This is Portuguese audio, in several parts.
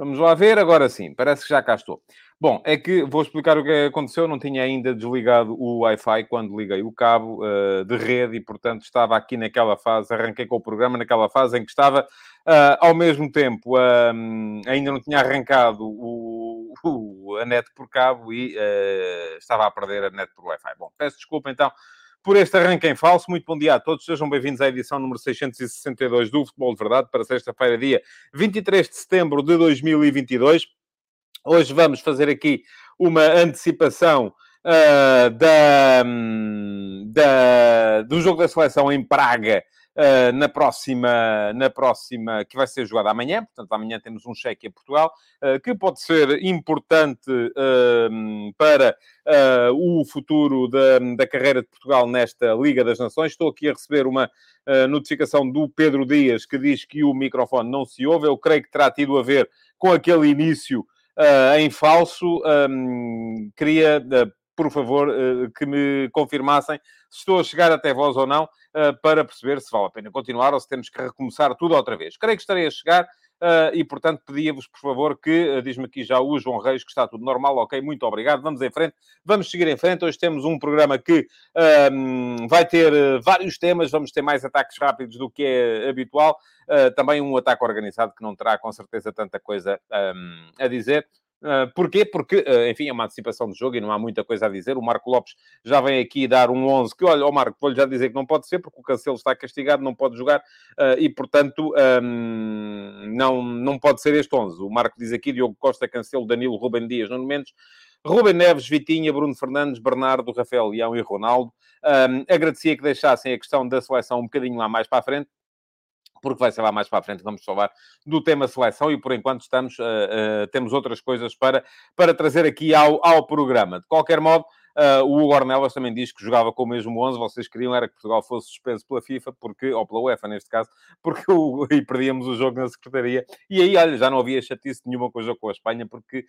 Vamos lá ver, agora sim, parece que já cá estou. Bom, é que vou explicar o que aconteceu. Não tinha ainda desligado o Wi-Fi quando liguei o cabo uh, de rede e, portanto, estava aqui naquela fase. Arranquei com o programa naquela fase em que estava, uh, ao mesmo tempo, uh, ainda não tinha arrancado o, o, a net por cabo e estava a perder a net por Wi-Fi. Bom, peço desculpa então por este arranque em falso. Muito bom dia a todos, sejam bem-vindos à edição número 662 do Futebol de Verdade para sexta-feira, dia 23 de setembro de 2022. Hoje vamos fazer aqui uma antecipação uh, da, hum, da, do jogo da seleção em Praga uh, na, próxima, na próxima, que vai ser jogada amanhã. Portanto, amanhã temos um cheque a Portugal, uh, que pode ser importante uh, para o futuro da, da carreira de Portugal nesta Liga das Nações. Estou aqui a receber uma notificação do Pedro Dias que diz que o microfone não se ouve. Eu creio que terá tido a ver com aquele início Uh, em falso. Um, queria, uh, por favor, uh, que me confirmassem se estou a chegar até vós ou não, uh, para perceber se vale a pena continuar ou se temos que recomeçar tudo outra vez. Creio que estarei a chegar. Uh, e, portanto, pedia-vos, por favor, que, uh, diz-me aqui já o João Reis, que está tudo normal, ok, muito obrigado, vamos em frente, vamos seguir em frente, hoje temos um programa que uh, vai ter vários temas, vamos ter mais ataques rápidos do que é habitual, também um ataque organizado que não terá, com certeza, tanta coisa um, a dizer, Uh, porquê? Porque, uh, enfim, é uma antecipação do jogo e não há muita coisa a dizer. O Marco Lopes já vem aqui dar um 11 que, olha, o Marco, vou-lhe já dizer que não pode ser porque o Cancelo está castigado, não pode jogar uh, e, portanto, um, não, não pode ser este 11. O Marco diz aqui Diogo Costa, Cancelo, Danilo, Rubem Dias, Nuno Mendes, Rubem Neves, Vitinha, Bruno Fernandes, Bernardo, Rafael Leão e Ronaldo. Um, agradecia que deixassem a questão da seleção um bocadinho lá mais para a frente porque vai ser lá mais para a frente, vamos falar do tema seleção e por enquanto estamos, uh, uh, temos outras coisas para, para trazer aqui ao, ao programa. De qualquer modo, uh, o Hugo Ornelas também diz que jogava com o mesmo 11, vocês queriam era que Portugal fosse suspenso pela FIFA, porque, ou pela UEFA neste caso, porque o, e perdíamos o jogo na Secretaria, e aí, olha, já não havia chatice nenhuma com o jogo com a Espanha, porque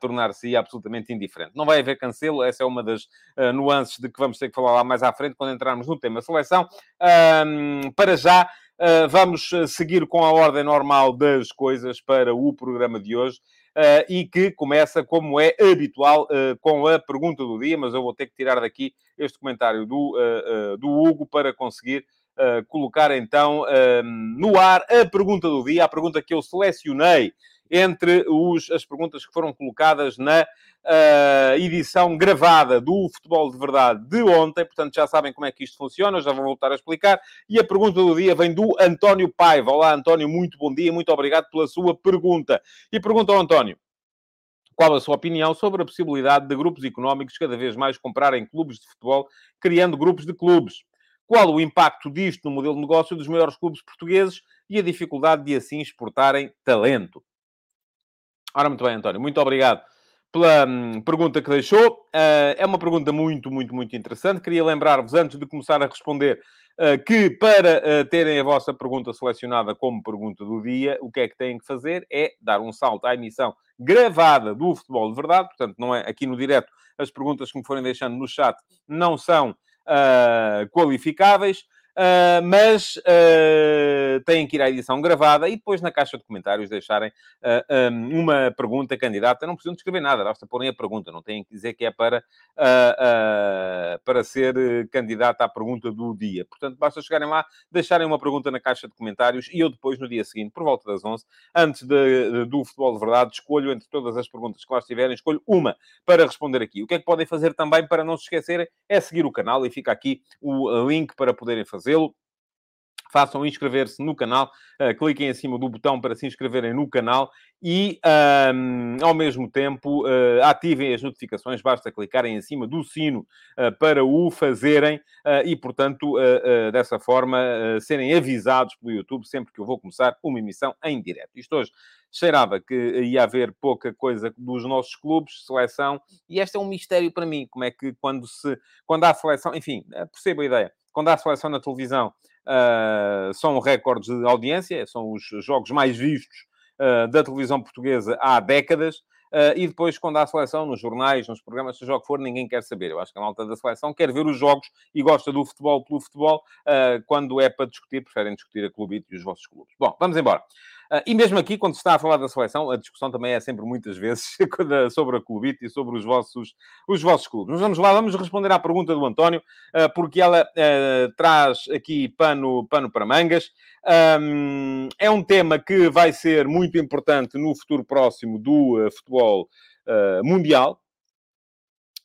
tornar-se absolutamente indiferente. Não vai haver cancelo, essa é uma das nuances de que vamos ter que falar lá mais à frente, quando entrarmos no tema seleção. para já, vamos ah, seguir com a ordem normal das coisas para o programa de hoje. Uh, e que começa, como é habitual, com a pergunta do dia, mas eu vou ter que tirar daqui este comentário do, do Hugo para conseguir colocar então no ar a pergunta do dia, a pergunta que eu selecionei entre os, as perguntas que foram colocadas na uh, edição gravada do Futebol de Verdade de ontem. Portanto, já sabem como é que isto funciona, já vou voltar a explicar. E a pergunta do dia vem do António Paiva. Olá, António, muito bom dia, muito obrigado pela sua pergunta. E pergunta ao António. Qual a sua opinião sobre a possibilidade de grupos económicos cada vez mais comprarem clubes de futebol, criando grupos de clubes? Qual o impacto disto no modelo de negócio dos maiores clubes portugueses e a dificuldade de assim exportarem talento? Ora, muito bem, António, muito obrigado pela hum, pergunta que deixou. Uh, é uma pergunta muito, muito, muito interessante. Queria lembrar-vos, antes de começar a responder, uh, que para uh, terem a vossa pergunta selecionada como pergunta do dia, o que é que têm que fazer é dar um salto à emissão gravada do Futebol de Verdade. Portanto, não é aqui no direto, as perguntas que me forem deixando no chat não são qualificáveis. Uh, mas uh, têm que ir à edição gravada e depois na caixa de comentários deixarem uh, ah, um, uma pergunta candidata. Não precisam escrever nada, basta porem a pergunta, não têm que dizer que é para, para ser candidata à pergunta do dia. Portanto, basta chegarem lá, deixarem uma pergunta na caixa de comentários e eu depois, no dia seguinte, por volta das 11, antes de, de, do Futebol de Verdade, escolho entre todas as perguntas que lá estiverem, escolho uma para responder aqui. O que é que podem fazer também para não se esquecerem é seguir o canal e fica aqui o link para poderem fazer fazê-lo. façam inscrever-se no canal, uh, cliquem em cima do botão para se inscreverem no canal e, um, ao mesmo tempo, uh, ativem as notificações. Basta clicarem em cima do sino uh, para o fazerem e, portanto, dessa forma, serem avisados pelo YouTube sempre que eu vou começar uma emissão em direto. Isto hoje cheirava que ia haver pouca coisa dos nossos clubes, seleção, e este é um mistério para mim, como é que quando se quando há seleção, enfim, percebo a ideia, quando há seleção na televisão, uh, são recordes de audiência, são os jogos mais vistos uh, da televisão portuguesa há décadas. Uh, e depois, quando há seleção, nos jornais, nos programas, seja o que for, ninguém quer saber. Eu acho que a malta da seleção quer ver os jogos e gosta do futebol pelo futebol. Uh, quando é para discutir, preferem discutir a clube e os vossos clubes. Bom, vamos embora. Uh, e mesmo aqui, quando se está a falar da seleção, a discussão também é sempre muitas vezes sobre a clubite e sobre os vossos, os vossos clubes. Mas vamos lá, vamos responder à pergunta do António, uh, porque ela uh, traz aqui pano, pano para mangas. É um tema que vai ser muito importante no futuro próximo do futebol mundial,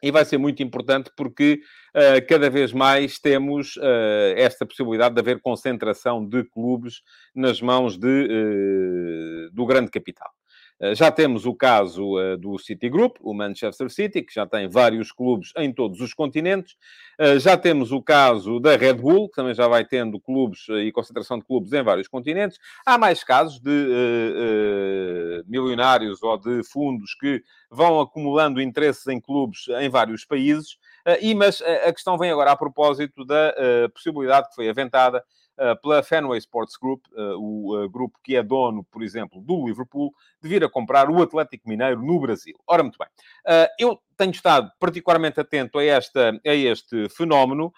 e vai ser muito importante porque uh, cada vez mais temos uh, esta possibilidade de haver concentração de clubes nas mãos de, uh, do grande capital. Eh, já temos o caso eh, do Citigroup, o Manchester City, que já tem vários clubes em todos os continentes. Eh, já temos o caso da Red Bull, que também já vai tendo clubes e concentração de clubes em vários continentes. Há mais casos de uh, uh, milionários ou de fundos que vão acumulando interesses em clubes em vários países. Uh, e, mas a questão vem agora a propósito da possibilidade que foi aventada pela Fenway Sports Group, eh, o eh, grupo que é dono, por exemplo, do Liverpool, de vir a comprar o Atlético Mineiro no Brasil. Ora, muito bem. eu tenho estado particularmente atento a, esta, a este fenómeno,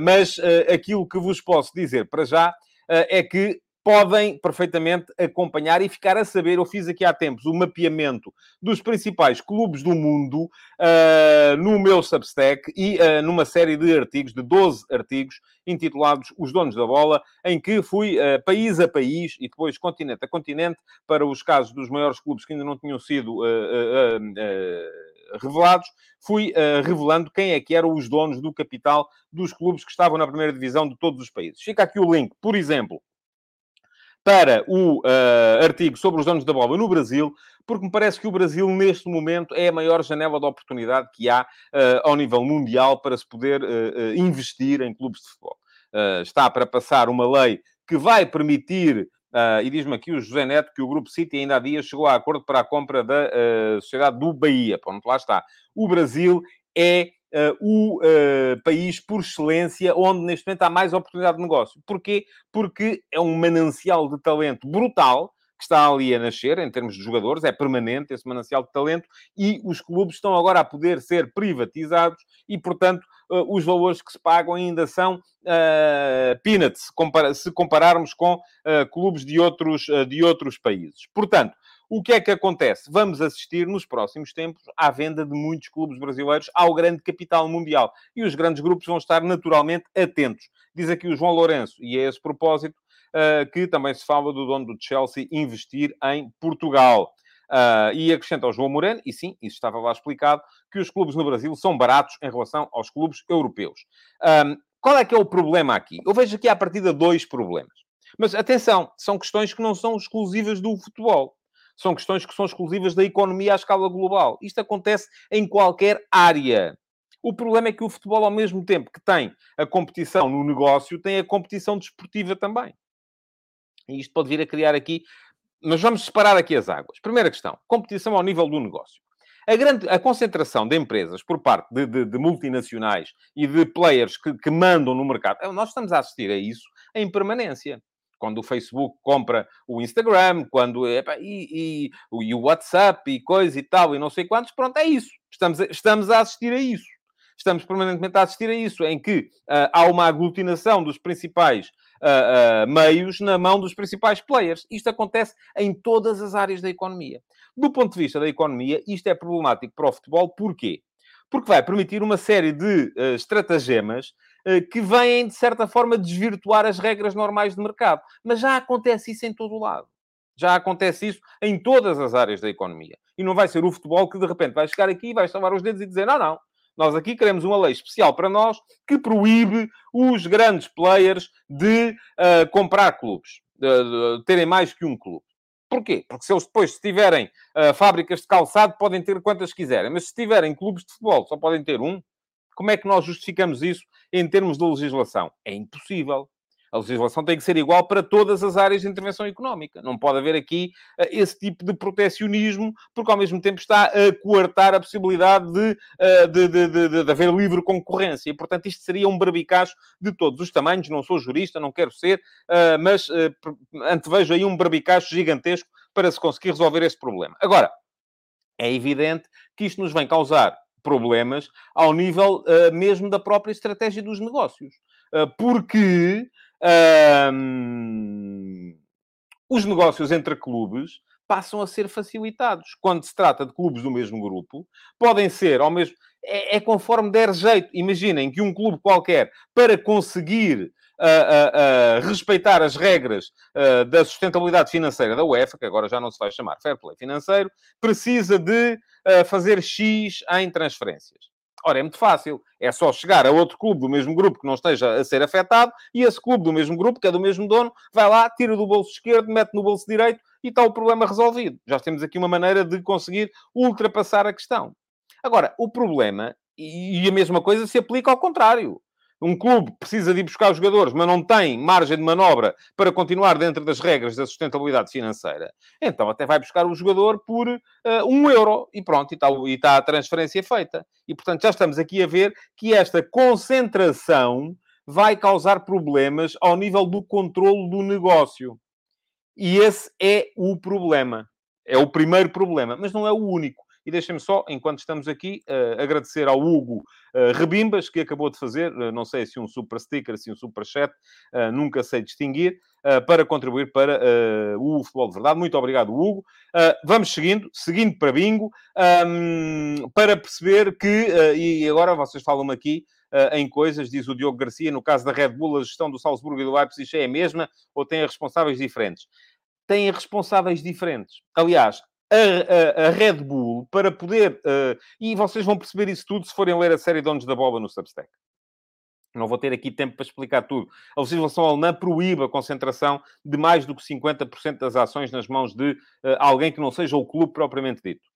mas aquilo que vos posso dizer para já é que podem perfeitamente acompanhar e ficar a saber. Eu fiz aqui há tempos o um mapeamento dos principais clubes do mundo uh, no meu Substack e uh, numa série de artigos, de 12 artigos, intitulados Os Donos da Bola, em que fui uh, país a país e depois continente a continente para os casos dos maiores clubes que ainda não tinham sido revelados, fui uh, revelando quem é que eram os donos do capital dos clubes que estavam na primeira divisão de todos os países. Fica aqui o link, por exemplo, para o uh, artigo sobre os donos da bola no Brasil, porque me parece que o Brasil, neste momento, é a maior janela de oportunidade que há uh, ao nível mundial para se poder uh, investir em clubes de futebol. está para passar uma lei que vai permitir, e diz-me aqui o José Neto que o Grupo City ainda há dias chegou a acordo para a compra da sociedade do Bahia. Pronto, lá está. O Brasil é uh, o uh, país por excelência onde neste momento há mais oportunidade de negócio. Porquê? Porque é um manancial de talento brutal que está ali a nascer, em termos de jogadores, é permanente esse manancial de talento, e os clubes estão agora a poder ser privatizados e, portanto, uh, os valores que se pagam ainda são uh, peanuts, se compararmos com uh, clubes de outros, de outros países. Portanto, o que é que acontece? Vamos assistir nos próximos tempos à venda de muitos clubes brasileiros ao grande capital mundial. E os grandes grupos vão estar naturalmente atentos. Diz aqui o João Lourenço, e é esse propósito uh, que também se fala do dono do Chelsea investir em Portugal. Uh, e acrescenta ao João Moreno, e sim, isso estava lá explicado, que os clubes no Brasil são baratos em relação aos clubes europeus. Um, qual é que é o problema aqui? Eu vejo aqui à partida dois problemas. Mas atenção, são questões que não são exclusivas do futebol são questões que são exclusivas da economia à escala global. Isto acontece em qualquer área. O problema é que o futebol, ao mesmo tempo que tem a competição no negócio, tem a competição desportiva também. E isto pode vir a criar aqui. Mas vamos separar aqui as águas. Primeira questão: competição ao nível do negócio. A, grande, a concentração de empresas por parte de, de, de multinacionais e de players que, que mandam no mercado, nós estamos a assistir a isso em permanência quando o Facebook compra o Instagram, quando epa, e, e, e, o WhatsApp e coisa e tal, e não sei quantos, pronto, é isso. Estamos, estamos a assistir a isso. Estamos permanentemente a assistir a isso, em que uh, há uma aglutinação dos principais uh, uh, meios na mão dos principais players. Isto acontece em todas as áreas da economia. Do ponto de vista da economia, isto é problemático para o futebol, porquê? Porque vai permitir uma série de estratagemas que vêm, de certa forma, desvirtuar as regras normais de mercado. Mas já acontece isso em todo o lado. Já acontece isso em todas as áreas da economia. E não vai ser o futebol que, de repente, vai chegar aqui, vai salvar os dedos e dizer: não, não, Nós aqui queremos uma lei especial para nós que proíbe os grandes players de uh, comprar clubes, de, de terem mais que um clube. Porquê? Porque se eles depois, se tiverem uh, fábricas de calçado, podem ter quantas quiserem. Mas se tiverem clubes de futebol, só podem ter um. Como é que nós justificamos isso em termos de legislação? É impossível. A legislação tem que ser igual para todas as áreas de intervenção económica. Não pode haver aqui uh, esse tipo de protecionismo, porque ao mesmo tempo está a coartar a possibilidade de, uh, de, de, de, haver livre concorrência. E, portanto, isto seria um barbicacho de todos os tamanhos. Não sou jurista, não quero ser, uh, mas antevejo aí um barbicacho gigantesco para se conseguir resolver esse problema. Agora, é evidente que isto nos vem causar problemas ao nível uh, mesmo da própria estratégia dos negócios. Uh, porque um, os negócios entre clubes passam a ser facilitados. Quando se trata de clubes do mesmo grupo, podem ser ao mesmo. É, é conforme der jeito. Imaginem que um clube qualquer, para conseguir uh, uh, respeitar as regras da sustentabilidade financeira da UEFA, que agora já não se vai chamar fair play financeiro, precisa de fazer X em transferências. Ora, é muito fácil. É só chegar a outro clube do mesmo grupo que não esteja a ser afetado e esse clube do mesmo grupo, que é do mesmo dono, vai lá, tira do bolso esquerdo, mete no bolso direito e está o problema resolvido. Já temos aqui uma maneira de conseguir ultrapassar a questão. Agora, o problema, e a mesma coisa se aplica ao contrário um clube precisa de ir buscar os jogadores, mas não tem margem de manobra para continuar dentro das regras da sustentabilidade financeira, então até vai buscar o jogador por uh, um euro e pronto, e está, e está a transferência feita. E portanto já estamos aqui a ver que esta concentração vai causar problemas ao nível do controle do negócio. E esse é o problema. É o primeiro problema, mas não é o único. E deixem-me só, enquanto estamos aqui, uh, agradecer ao Hugo uh, Rebimbas, que acabou de fazer, uh, não sei se um super sticker, se um super chat, nunca sei distinguir, para contribuir para o Futebol de Verdade. Muito obrigado, Hugo. vamos seguindo, seguindo para bingo, um, para perceber que, e agora vocês falam-me aqui, em coisas, diz o Diogo Garcia, no caso da Red Bull, a gestão do Salzburgo e do Leipzig é a mesma ou tem responsáveis diferentes? Têm responsáveis diferentes. Aliás, a, a, a, Red Bull para poder. Uh, e vocês vão perceber isso tudo se forem ler a série Donos da Bola no Substack. Não vou ter aqui tempo para explicar tudo. A legislação alemã proíbe a concentração de mais do que 50% das ações nas mãos de uh, alguém que não seja o clube propriamente dito.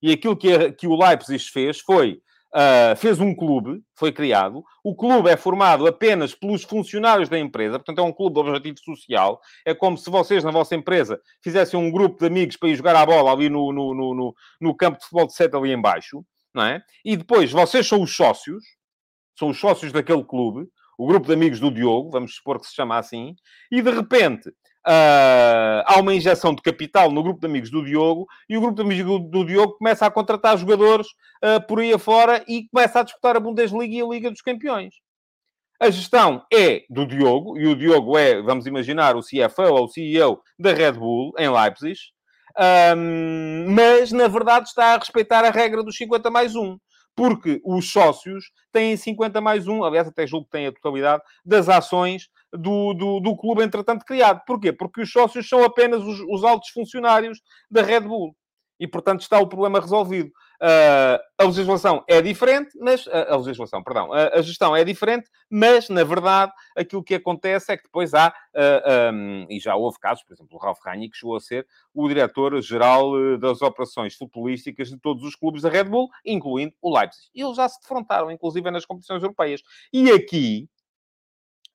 E aquilo que, a, que o Leipzig fez foi uh, fez um clube, foi criado. O clube é formado apenas pelos funcionários da empresa, portanto, é um clube de objetivo social. É como se vocês, na vossa empresa, fizessem um grupo de amigos para ir jogar a bola ali no, no, no, no campo de futebol de sete ali embaixo, não é? E depois, vocês são os sócios, são os sócios daquele clube, o grupo de amigos do Diogo, vamos supor que se chama assim, e de repente Uh, há uma injeção de capital no grupo de amigos do Diogo e o grupo de amigos do, Diogo começa a contratar jogadores uh, por aí afora e começa a disputar a Bundesliga e a Liga dos Campeões. A gestão é do Diogo, e o Diogo é, vamos imaginar, o CFO ou o CEO da Red Bull, em Leipzig, um, mas, na verdade, está a respeitar a regra dos 50 mais 1 porque os sócios têm 50 mais 1, aliás, até julgo que têm a totalidade das ações do, do, do clube, entretanto, criado. Porquê? Porque os sócios são apenas os, os altos funcionários da Red Bull. E, portanto, está o problema resolvido. Uh, a legislação é diferente, mas... Uh, a legislação, perdão. A, a, gestão é diferente, mas, na verdade, aquilo que acontece é que depois há... Uh, um, e já houve casos, por exemplo, o Ralf que chegou a ser o diretor-geral das operações futebolísticas de todos os clubes da Red Bull, incluindo o Leipzig. E eles já se defrontaram, inclusive, nas competições europeias. E aqui...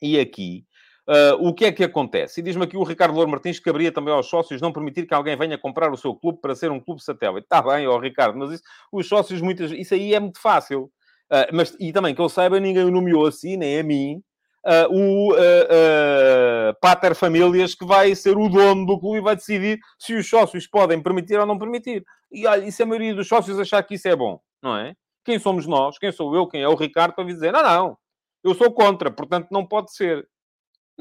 E aqui Uh, o que é que acontece? E diz-me aqui o Ricardo Louro Martins que caberia também aos sócios não permitir que alguém venha comprar o seu clube para ser um clube satélite. Está bem, ó Ricardo, mas isso, os sócios, muitas, isso aí é muito fácil. Uh, mas, e também que eu saiba, ninguém o nomeou assim, nem a mim, uh, o uh, Pater Famílias que vai ser o dono do clube e vai decidir se os sócios podem permitir ou não permitir. E olha, e se a maioria dos sócios achar que isso é bom, não é? Quem somos nós? Quem sou eu? Quem é o Ricardo para dizer, não, não, eu sou contra, portanto não pode ser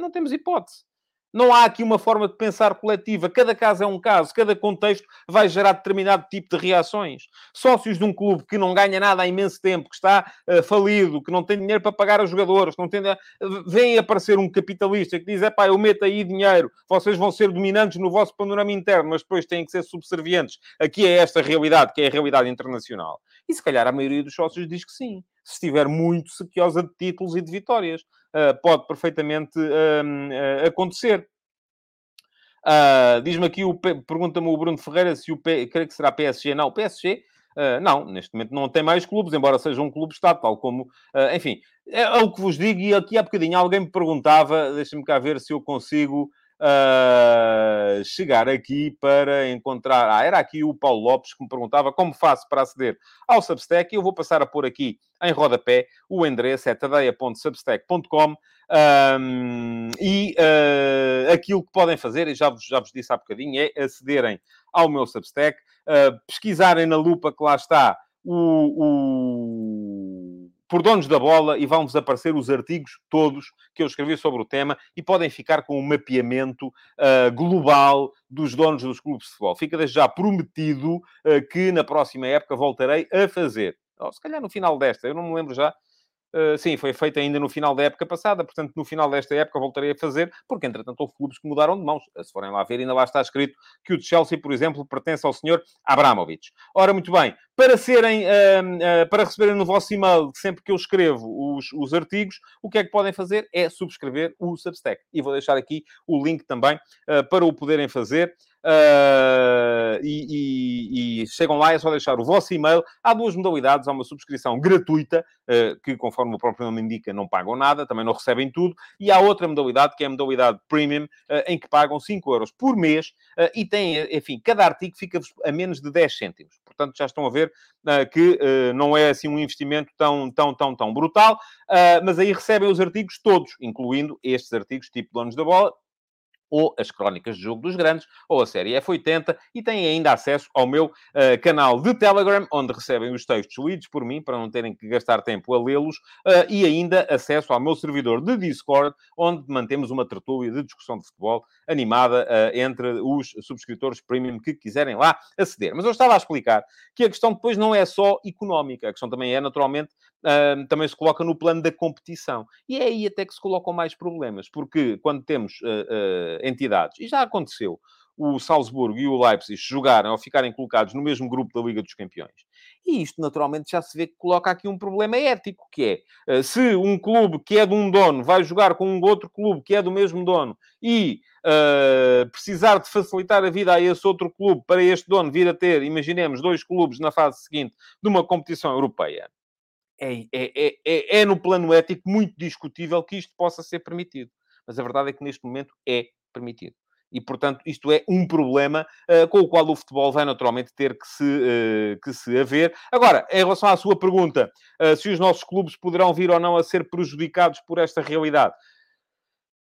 não temos hipótese. Não há aqui uma forma de pensar coletiva. Cada caso é um caso, cada contexto vai gerar determinado tipo de reações. Sócios de um clube que não ganha nada há imenso tempo, que está uh, falido, que não tem dinheiro para pagar os jogadores, que não tem... Uh, vem aparecer um capitalista que diz: é pá, eu meto aí dinheiro, vocês vão ser dominantes no vosso panorama interno, mas depois têm que ser subservientes. Aqui é esta realidade, que é a realidade internacional. E se calhar a maioria dos sócios diz que sim. Se estiver muito sequiosa de títulos e de vitórias. Uh, pode perfeitamente uh, acontecer. Uh, Diz-me aqui, pergunta-me o Bruno Ferreira se o P, creio que será PSG. Não, o PSG, uh, não, neste momento não tem mais clubes, embora seja um clube Estado, tal como, uh, enfim, é, é, o que vos digo. E aqui há bocadinho alguém me perguntava, deixa-me cá ver se eu consigo uh, chegar aqui para encontrar. Ah, era aqui o Paulo Lopes que me perguntava como faço para aceder ao Substack. E eu vou passar a pôr aqui em rodapé o endereço é tadeia.substack.com. Um, e uh, aquilo que podem fazer, e já vos, já vos disse há bocadinho, é acederem ao meu Substack, uh, pesquisarem na lupa que lá está o, o por donos da bola e vão-vos aparecer os artigos todos que eu escrevi sobre o tema e podem ficar com um mapeamento uh, global dos donos dos clubes de futebol. Fica desde já prometido uh, que na próxima época voltarei a fazer. Ou se calhar no final desta, eu não me lembro já Uh, sim, foi feito ainda no final da época passada, portanto, no final desta época voltarei a fazer, porque entretanto houve clubes que mudaram de mãos. Se forem lá ver, ainda lá está escrito que o de Chelsea, por exemplo, pertence ao senhor Abramovich. Ora, muito bem, para serem, uh, uh, para receberem no vosso e-mail sempre que eu escrevo os, os artigos, o que é que podem fazer é subscrever o Substack. E vou deixar aqui o link também para o poderem fazer. Uh, e, e, e, chegam lá, é só deixar o vosso e-mail. Há duas modalidades: há uma subscrição gratuita, uh, que conforme o próprio nome indica, não pagam nada, também não recebem tudo, e há outra modalidade, que é a modalidade premium, uh, em que pagam 5 euros por mês e têm, enfim, cada artigo fica a menos de 10 cêntimos. Portanto, já estão a ver que não é assim um investimento tão, tão, tão, tão brutal, mas aí recebem os artigos todos, incluindo estes artigos tipo Donos da Bola, ou as Crónicas de Jogo dos Grandes, ou a série F80, e têm ainda acesso ao meu uh, canal de Telegram, onde recebem os textos lidos por mim, para não terem que gastar tempo a lê-los, uh, e ainda acesso ao meu servidor de Discord, onde mantemos uma tertúlia de discussão de futebol animada uh, entre os subscritores premium que quiserem lá aceder. Mas eu estava a explicar que a questão depois não é só económica, a questão também é, naturalmente, Uh, também se coloca no plano da competição. E é aí até que se colocam mais problemas, porque quando temos uh, uh, entidades, e já aconteceu, o Salzburgo e o Leipzig jogarem ou ficarem colocados no mesmo grupo da Liga dos Campeões. E isto, naturalmente, já se vê que coloca aqui um problema ético, que é, se um clube que é de um dono vai jogar com um outro clube que é do mesmo dono e uh, precisar de facilitar a vida a esse outro clube para este dono vir a ter, imaginemos, dois clubes na fase seguinte de uma competição europeia, é, é, é, é, no plano ético muito discutível que isto possa ser permitido. Mas a verdade é que neste momento é permitido. E, portanto, isto é um problema uh, com o qual o futebol vai naturalmente ter que se, uh, que se haver. Agora, em relação à sua pergunta, uh, se os nossos clubes poderão vir ou não a ser prejudicados por esta realidade,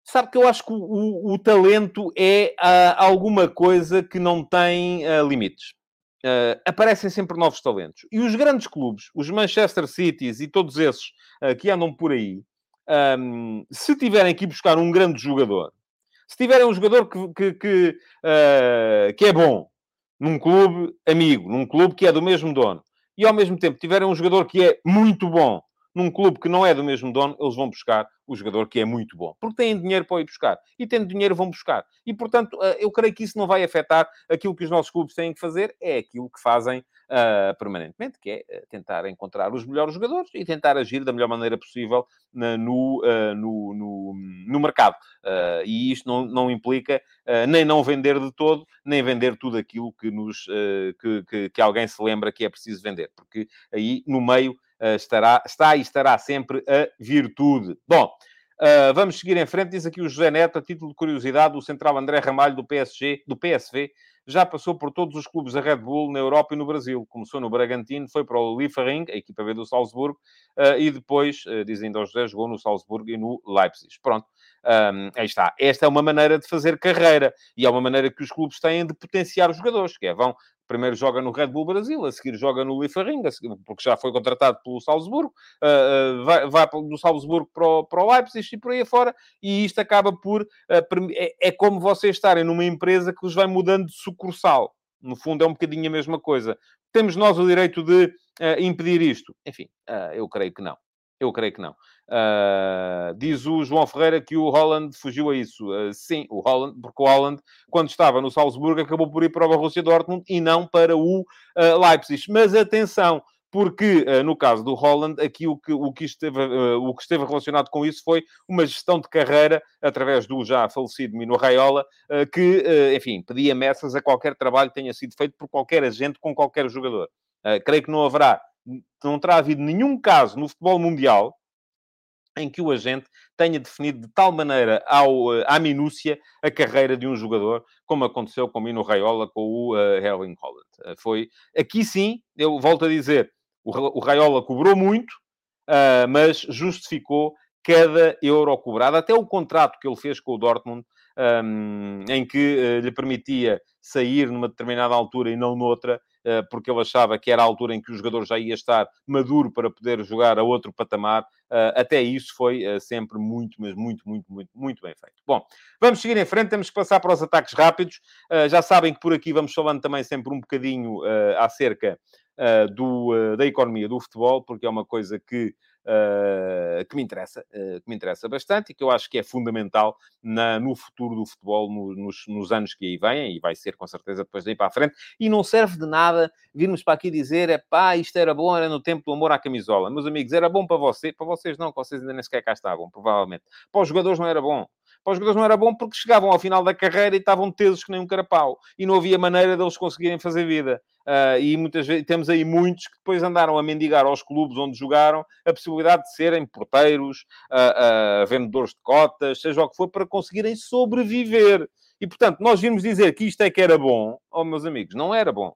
sabe que eu acho que o, o, o talento é alguma coisa que não tem limites. Uh, aparecem sempre novos talentos. E os grandes clubes, os Manchester Cities e todos esses uh, que andam por aí, um, se tiverem que ir buscar um grande jogador, se tiverem um jogador que, que, que, uh, que é bom num clube amigo, num clube que é do mesmo dono, e ao mesmo tempo tiverem um jogador que é muito bom num clube que não é do mesmo dono, eles vão buscar o jogador que é muito bom. Porque têm dinheiro para ir buscar. E tendo dinheiro, vão buscar. E, portanto, eh, eu creio que isso não vai afetar aquilo que os nossos clubes têm que fazer, é aquilo que fazem uh, permanentemente, que é eh, tentar encontrar os melhores jogadores e tentar agir da melhor maneira possível na, no, uh, no, no, no, mercado. Uh, e isto não, não implica nem não vender de todo, nem vender tudo aquilo que, nos, que, que, que alguém se lembra que é preciso vender. Porque aí, no meio, estará, está e estará sempre a virtude. Bom, uh, vamos seguir em frente. Diz aqui o José Neto, a título de curiosidade, o central André Ramalho do PSG, do PSV, já passou por todos os clubes da Red Bull na Europa e no Brasil. Começou no Bragantino, foi para o Liefering, a equipa B do Salzburgo, e depois, dizendo ao José, jogou no Salzburgo e no Leipzig. Pronto. Um, aí está. Esta é uma maneira de fazer carreira e é uma maneira que os clubes têm de potenciar os jogadores, que é, vão, primeiro joga no Red Bull Brasil, a seguir joga no Liefering, porque já foi contratado pelo Salzburgo, uh, uh, vai, vai do Salzburgo para o, para o Leipzig e por aí afora, e isto acaba por... Uh, é, é como vocês estarem numa empresa que os vai mudando de sucursal. No fundo, é um bocadinho a mesma coisa. Temos nós o direito de impedir isto? Enfim, eu creio que não. Eu creio que não. Uh, diz o João Ferreira que o Holland fugiu a isso. Uh, sim, o Holland, porque o Holland, quando estava no Salzburgo, acabou por ir para o Borussia Dortmund e não para o uh, Leipzig. Mas atenção, porque no caso do Holland, aqui o que, o, que esteve, o que esteve relacionado com isso foi uma gestão de carreira através do já falecido Mino Raiola, que, enfim, pedia meças a qualquer trabalho que tenha sido feito por qualquer agente com qualquer jogador. creio que não haverá não terá havido nenhum caso no futebol mundial em que o agente tenha definido de tal maneira ao, eh, à minúcia a carreira de um jogador, como aconteceu com o Mino Raiola, com o uh, Erling Holland. Uh, foi, aqui sim, eu volto a dizer, o, o Raiola cobrou muito, uh, mas justificou cada euro cobrado, até o contrato que ele fez com o Dortmund, um, em que uh, lhe permitia sair numa determinada altura e não noutra, porque ele achava que era a altura em que o jogador já ia estar maduro para poder jogar a outro patamar. Uh, até isso foi sempre muito, mas muito, muito, muito, muito bem feito. Bom, vamos seguir em frente, temos que passar para os ataques rápidos. já sabem que por aqui vamos falando também sempre um bocadinho acerca do, da economia do futebol, porque é uma coisa que que me interessa, uh, que me interessa bastante e que eu acho que é fundamental na, no futuro do futebol no, nos, nos, anos que aí vêm, e vai ser com certeza depois daí para a frente, e não serve de nada virmos para aqui dizer, é pá, isto era bom, era no tempo do amor à camisola. Meus amigos, era bom para você, para vocês não, que vocês ainda nem sequer cá estavam, provavelmente. Para os jogadores não era bom. Para os jogadores não era bom porque chegavam ao final da carreira e estavam tesos que nem um carapau. E não havia maneira deles conseguirem fazer vida. Uh, e muitas vezes temos aí muitos que depois andaram a mendigar aos clubes onde jogaram a possibilidade de serem porteiros, uh, uh, vendedores de cotas, seja o que for, para conseguirem sobreviver. E portanto, nós vimos dizer que isto é que era bom, oh meus amigos, não era bom.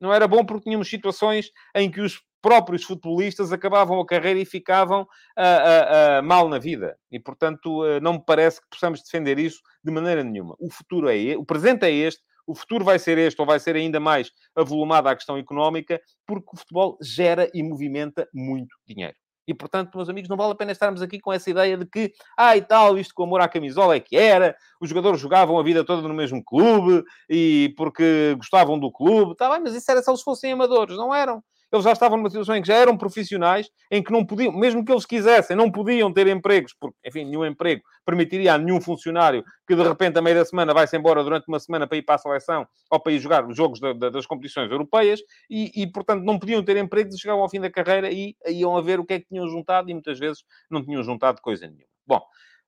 Não era bom porque tínhamos situações em que os próprios futebolistas acabavam a carreira e ficavam uh, uh, uh, mal na vida. E, portanto, não me parece que possamos defender isso de maneira nenhuma. O futuro é o presente é este, o futuro vai ser este, ou vai ser ainda mais avolumado à questão económica, porque o futebol gera e movimenta muito dinheiro. E, portanto, meus amigos, não vale a pena estarmos aqui com essa ideia de que, ah, e tal, isto com amor à camisola é que era, os jogadores jogavam a vida toda no mesmo clube e porque gostavam do clube, tá bem, mas isso era se eles fossem amadores, não eram eles já estavam numa situação em que já eram profissionais, em que não podiam, mesmo que eles quisessem, não podiam ter empregos, porque, enfim, nenhum emprego permitiria a nenhum funcionário que de repente, a meio da semana, vai-se embora durante uma semana para ir para a seleção ou para ir jogar os jogos das competições europeias e, e, portanto, não podiam ter empregos e chegavam ao fim da carreira e iam a ver o que é que tinham juntado e muitas vezes não tinham juntado coisa nenhuma. Bom,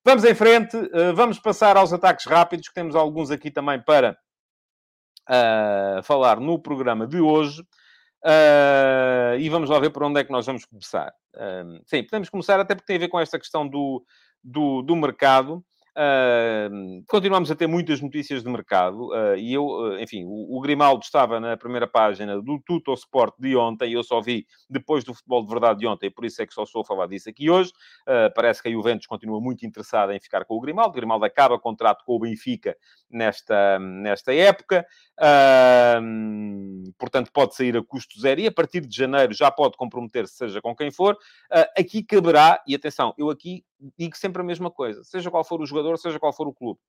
vamos em frente, eh, vamos passar aos ataques rápidos, que temos alguns aqui também para uh, falar no programa de hoje. Uh, e vamos lá ver por onde é que nós vamos começar. Uh, sim, podemos começar até porque tem a ver com esta questão do, do, do mercado. Continuamos a ter muitas notícias de mercado uh, e eu, uh, enfim, o, o, Grimaldo estava na primeira página do Tuto Sport de ontem e eu só vi depois do futebol de verdade de ontem, por isso é que só estou a falar disso aqui hoje. parece que a Juventus continua muito interessada em ficar com o Grimaldo. O Grimaldo acaba contrato com o Benfica nesta, nesta época, portanto pode sair a custo zero e a partir de janeiro já pode comprometer-se, seja com quem for. aqui caberá, e atenção, eu aqui digo sempre a mesma coisa, seja qual for o jogador, seja qual for o clube.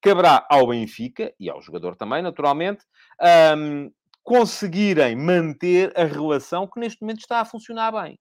Caberá ao Benfica, e ao jogador também, naturalmente, um, conseguirem manter a relação que neste momento está a funcionar bem.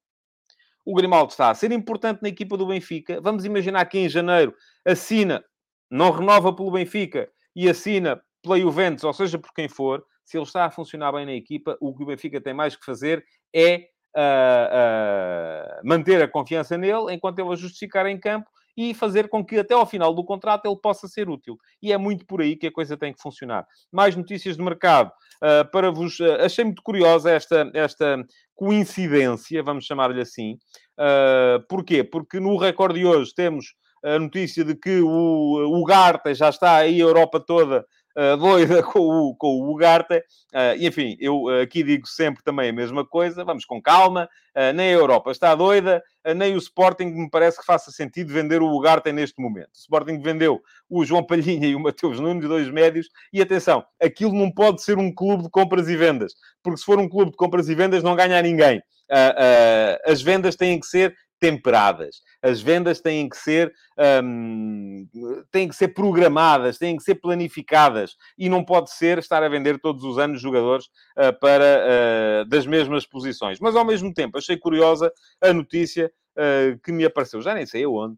O Grimaldo está a ser importante na equipa do Benfica. Vamos imaginar que em janeiro assina, não renova pelo Benfica e assina pela Juventus, ou seja, por quem for. Se ele está a funcionar bem na equipa, o que o Benfica tem mais que fazer é uh, manter a confiança nele enquanto ele a justificar em campo e fazer com que até ao final do contrato ele possa ser útil. E é muito por aí que a coisa tem que funcionar. Mais notícias de mercado uh, para vos. Uh, achei muito curiosa esta, esta coincidência, vamos chamar-lhe assim. Uh, porquê? Porque no recorde de hoje temos a notícia de que o, o Garta já está aí a Europa toda uh, doida com o, com o Ugarte. Uh, enfim, eu aqui digo sempre também a mesma coisa. Vamos com calma. nem a Europa está doida, nem o Sporting me parece que faça sentido vender o Ugarte neste momento. O Sporting vendeu o João Palhinha e o Mateus Nunes, dois médios. E, atenção, aquilo não pode ser um clube de compras e vendas. Porque se for um clube de compras e vendas, não ganha ninguém. as vendas têm que ser temperadas. As vendas têm que ser, um, têm que ser programadas, têm que ser planificadas e não pode ser estar a vender todos os anos jogadores uh, para uh, das mesmas posições. Mas ao mesmo tempo achei curiosa a notícia uh, que me apareceu, já nem sei aonde,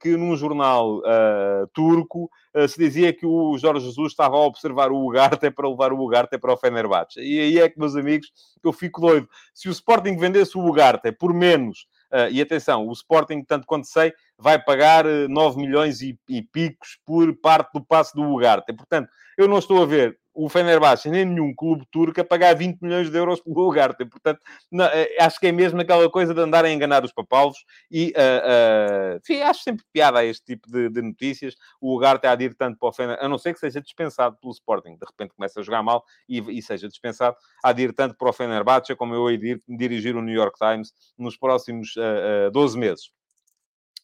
que num jornal uh, turco uh, se dizia que o Jorge Jesus estava a observar o Ugarte para levar o Ugarte para o Fenerbahçe. E aí é que, meus amigos, eu fico doido. Se o Sporting vendesse o Ugarte por menos e atenção, o Sporting, tanto quanto sei, vai pagar 9 milhões e, e picos por parte do passe do Ugarte. Portanto, eu não estou a ver o Fenerbahçe nem nenhum clube turco a pagar 20 milhões de euros pelo Ugarte. Portanto, não, eh, acho que é mesmo aquela coisa de andar a enganar os papalvos e, uh, uh, enfim, acho sempre piada a este tipo de, de notícias. O Ugarte há de ir tanto para o Fenerbahçe, a não ser que seja dispensado pelo Sporting. De repente começa a jogar mal e, e seja dispensado. Há de ir tanto para o Fenerbahçe como eu hei de ir dirigir o New York Times nos próximos uh, uh, 12 meses.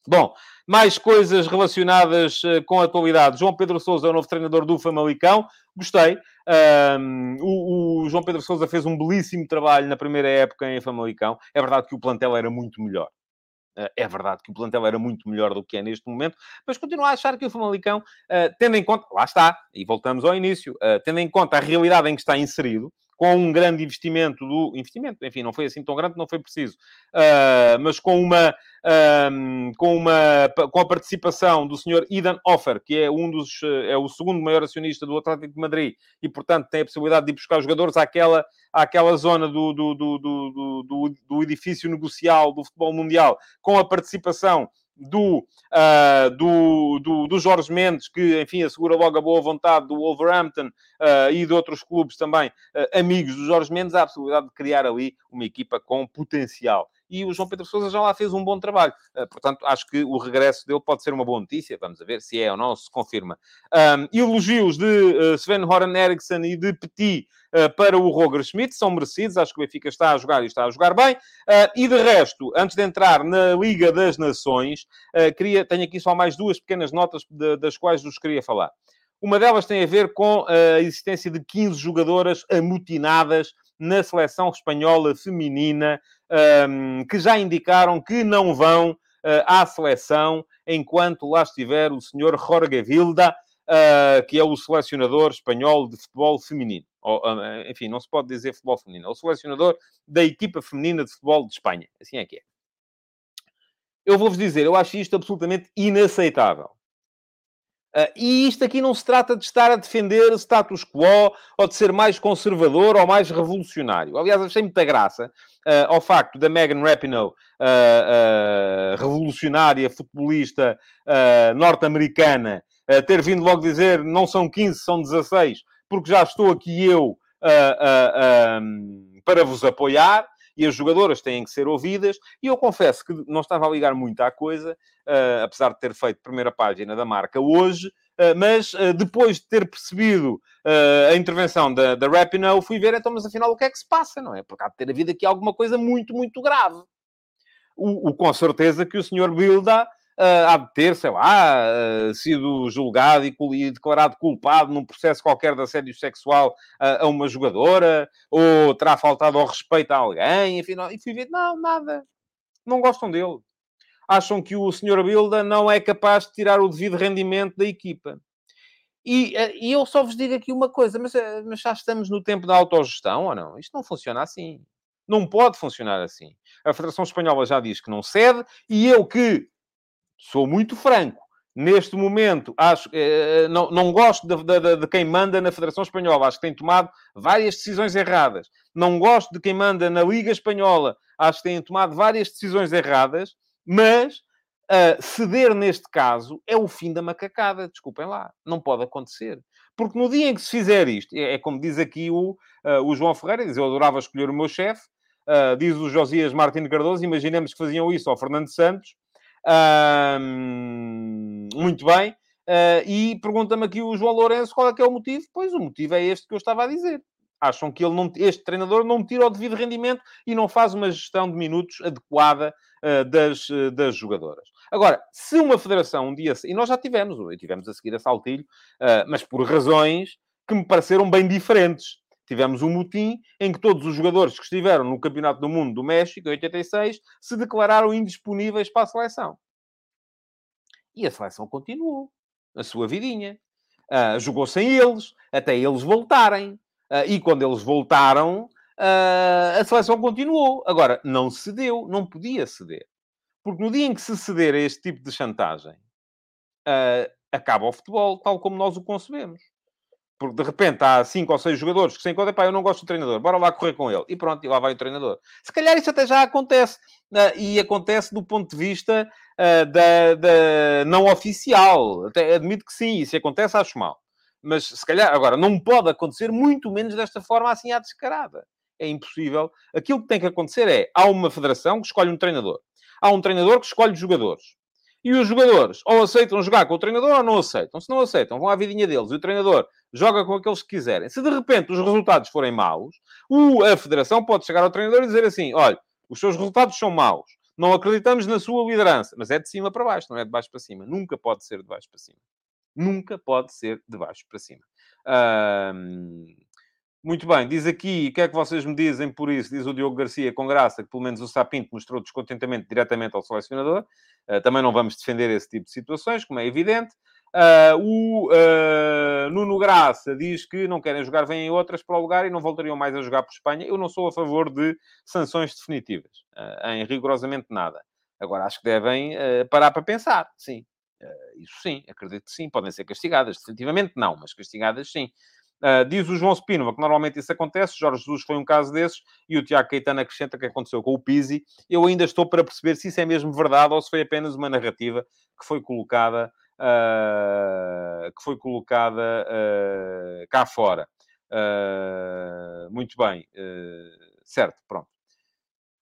Bom, mais coisas relacionadas uh, com a atualidade. João Pedro Sousa é o novo treinador do Famalicão. Gostei. Um, o, o, João Pedro Sousa fez um belíssimo trabalho na primeira época em Famalicão. É verdade que o plantel era muito melhor. Uh, é verdade que o plantel era muito melhor do que é neste momento, mas continuo a achar que o Famalicão, uh, tendo em conta, lá está, e voltamos ao início, tendo em conta a realidade em que está inserido, com um grande investimento do investimento, enfim, não foi assim tão grande, não foi preciso, uh, mas com uma um, com uma com a participação do senhor Idan Offer, que é um dos é o segundo maior acionista do Atlético de Madrid e portanto tem a possibilidade de ir buscar jogadores àquela àquela zona do, do, do, do, do, do edifício negocial do futebol mundial, com a participação do, uh, do, do, do, Jorge Mendes, que, enfim, assegura logo a boa vontade do Wolverhampton uh, e de outros clubes também, uh, amigos do Jorge Mendes, há a possibilidade de criar ali uma equipa com potencial e o João Pedro Sousa já lá fez um bom trabalho. Uh, portanto, acho que o regresso dele pode ser uma boa notícia. Vamos ver se é ou não, se confirma. Um, elogios de uh, Sven Horan Eriksson e de Petit uh, para o Roger Schmidt são merecidos. Acho que o Benfica está a jogar e está a jogar bem. e de resto, antes de entrar na Liga das Nações, queria, tenho aqui só mais duas pequenas notas de, das quais vos queria falar. Uma delas tem a ver com a existência de 15 jogadoras amotinadas na seleção espanhola feminina, um, que já indicaram que não vão uh, à seleção enquanto lá estiver o senhor Jorge Vilda, uh, que é o selecionador espanhol de futebol feminino. Ou, uh, enfim, não se pode dizer futebol feminino, é o selecionador da equipa feminina de futebol de Espanha. Assim é que é. Eu vou-vos dizer, eu acho isto absolutamente inaceitável. Uh, e isto aqui não se trata de estar a defender status quo ou de ser mais conservador ou mais revolucionário. Aliás, achei muita graça uh, ao facto da Megan Rapinoe, uh, revolucionária, futebolista norte-americana, ter vindo logo dizer não são 15, são 16, porque já estou aqui eu um, para vos apoiar e as jogadoras têm que ser ouvidas. E eu confesso que não estava a ligar muito à coisa, uh, apesar de ter feito primeira página da marca hoje, uh, mas uh, depois de ter percebido a intervenção da, da Rapinoe, fui ver, então, mas afinal, o que é que se passa, não é? Porque há de ter havido aqui alguma coisa muito, muito grave. O, o com certeza que o senhor Bilda uh, ter, sei lá, uh, sido julgado e, e, declarado culpado num processo qualquer de assédio sexual uh, a uma jogadora, ou terá faltado ao respeito a alguém, enfim, não, e fui ver, não, nada. Não gostam dele. Acham que o Sr. Bilda não é capaz de tirar o devido rendimento da equipa. E, e, eu só vos digo aqui uma coisa, mas, mas já estamos no tempo da autogestão ou não? Isto não funciona assim. Não pode funcionar assim. A Federação Espanhola já diz que não cede, e eu que sou muito franco. Neste momento, acho, eh, não, não gosto de, de, de, quem manda na Federação Espanhola. Acho que tem tomado várias decisões erradas. Não gosto de quem manda na Liga Espanhola. Acho que têm tomado várias decisões erradas. Mas uh, ceder neste caso é o fim da macacada. Desculpem lá. Não pode acontecer. Porque no dia em que se fizer isto, é, é como diz aqui o, uh, o João Ferreira, diz, eu adorava escolher o meu chefe. Uh, diz o Josias Martins Cardoso, imaginemos que faziam isso ao Fernando Santos muito bem. Uh, e pergunta-me aqui o João Lourenço qual é que é o motivo. Pois o motivo é este que eu estava a dizer. Acham que ele não, este treinador não tira o devido rendimento e não faz uma gestão de minutos adequada uh, das, uh, das jogadoras. Agora, se uma federação um dia... E nós já tivemos, tivemos a seguir a Saltilho, mas por razões que me pareceram bem diferentes. Tivemos um motim em que todos os jogadores que estiveram no Campeonato do Mundo do México, em 86, se declararam indisponíveis para a seleção. E a seleção continuou a sua vidinha. Uh, jogou sem eles, até eles voltarem. Uh, e quando eles voltaram, uh, a seleção continuou. Agora, não cedeu, não podia ceder. Porque no dia em que se ceder a este tipo de chantagem, acaba o futebol tal como nós o concebemos. Porque de repente há cinco ou seis jogadores que se encontram, pá, eu não gosto do treinador, bora lá correr com ele. E pronto, e lá vai o treinador. Se calhar isso até já acontece. Uh, e acontece do ponto de vista uh, da, da, não oficial. Até admito que sim, isso acontece, acho mal. Mas se calhar, agora, não pode acontecer muito menos desta forma assim à descarada. É impossível. Aquilo que tem que acontecer é, há uma federação que escolhe um treinador. Há um treinador que escolhe jogadores. E os jogadores ou aceitam jogar com o treinador ou não aceitam. Se não aceitam, vão à vidinha deles. E o treinador joga com aqueles que quiserem. Se de repente os resultados forem maus, a federação pode chegar ao treinador e dizer assim: olha, os seus resultados são maus. Não acreditamos na sua liderança. Mas é de cima para baixo, não é de baixo para cima. Nunca pode ser de baixo para cima. Nunca pode ser de baixo para cima. Muito bem, diz aqui, o que é que vocês me dizem por isso? Diz o Diogo Garcia, com graça, que pelo menos o Sapinto mostrou descontentamento diretamente ao selecionador. Uh, também não vamos defender esse tipo de situações, como é evidente. Uh, o uh, Nuno Graça diz que não querem jogar, vêm outras para o lugar e não voltariam mais a jogar por Espanha. Eu não sou a favor de sanções definitivas, em rigorosamente nada. Agora, acho que devem parar para pensar, sim. isso sim, acredito que sim. Podem ser castigadas, definitivamente não, mas castigadas sim. Uh, diz o João Spinova que normalmente isso acontece, Jorge Jesus foi um caso desses, e o Tiago Caetano acrescenta que aconteceu com o Pizzi. Eu ainda estou para perceber se isso é mesmo verdade ou se foi apenas uma narrativa que foi colocada, uh, que foi colocada uh, cá fora. muito bem, certo, pronto.